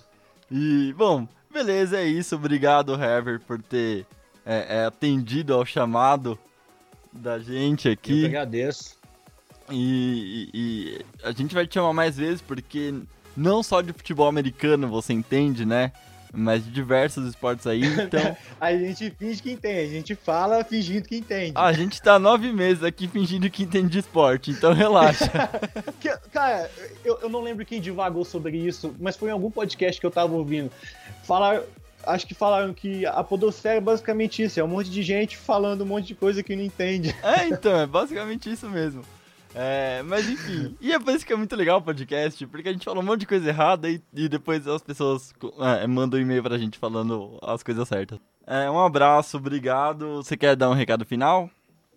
E, bom, beleza, é isso. Obrigado, Hever, por ter é, é, atendido ao chamado da gente aqui. Eu que agradeço. E, e, e a gente vai te chamar mais vezes porque não só de futebol americano, você entende, né? Mas de diversos esportes aí, então. a gente finge que entende, a gente fala fingindo que entende. A gente tá nove meses aqui fingindo que entende de esporte, então relaxa. Cara, eu, eu não lembro quem divagou sobre isso, mas foi em algum podcast que eu tava ouvindo. Falar, acho que falaram que a podosfera é basicamente isso, é um monte de gente falando um monte de coisa que não entende. É, então, é basicamente isso mesmo. É, mas enfim, e é por isso que é muito legal o podcast, porque a gente fala um monte de coisa errada e, e depois as pessoas é, mandam um e-mail pra gente falando as coisas certas. É, um abraço, obrigado. Você quer dar um recado final?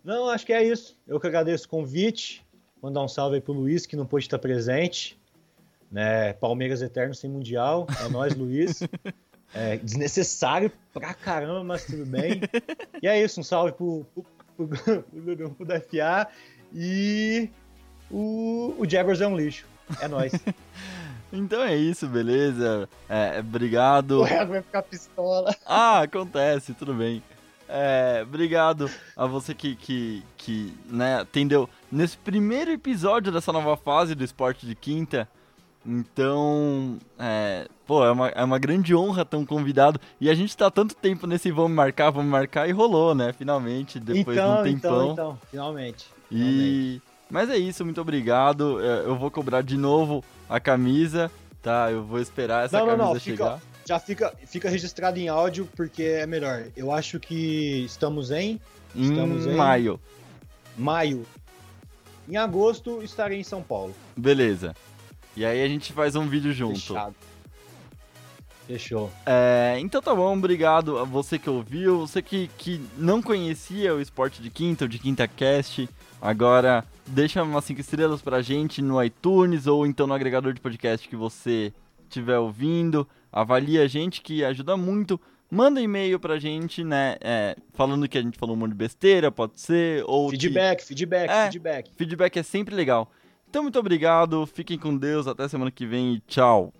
Não, acho que é isso. Eu que agradeço o convite. Mandar um salve aí pro Luiz, que não pôde estar presente. Né? Palmeiras Eterno sem Mundial. É nós, Luiz. É, desnecessário pra caramba, mas tudo bem. E é isso, um salve pro, pro, pro, pro grupo da FA. E o, o Jaguars é um lixo. É nóis. Então é isso, beleza? É, obrigado. O Rego vai ficar pistola. Ah, acontece, tudo bem. É, obrigado a você que, que, que né, atendeu nesse primeiro episódio dessa nova fase do Esporte de Quinta. Então, é, pô, é uma, é uma grande honra ter um convidado. E a gente tá tanto tempo nesse vamos marcar, vamos marcar, e rolou, né? Finalmente, depois então, de um tempão. Então, então, finalmente. E... Mas é isso, muito obrigado. É, Eu vou cobrar de novo a camisa, tá? Eu vou esperar essa Não, não, camisa não, fica- chegar. Já fica, fica registrado em áudio porque é melhor. Eu acho que estamos em estamos em em- maio. maio. Em agosto estarei em São Paulo. Beleza. E aí a gente faz um vídeo junto. Fechado. Fechou. É, então tá bom, obrigado a você que ouviu, você que, que não conhecia o Esporte de Quinta, o de Quinta Cast, agora deixa umas 5 estrelas pra gente no iTunes ou então no agregador de podcast que você estiver ouvindo, avalie a gente que ajuda muito, manda e-mail pra gente, né, é, falando que a gente falou um monte de besteira, pode ser, ou que- Feedback, feedback, É. feedback. feedback é sempre legal. Então muito obrigado, fiquem com Deus, até semana que vem e tchau!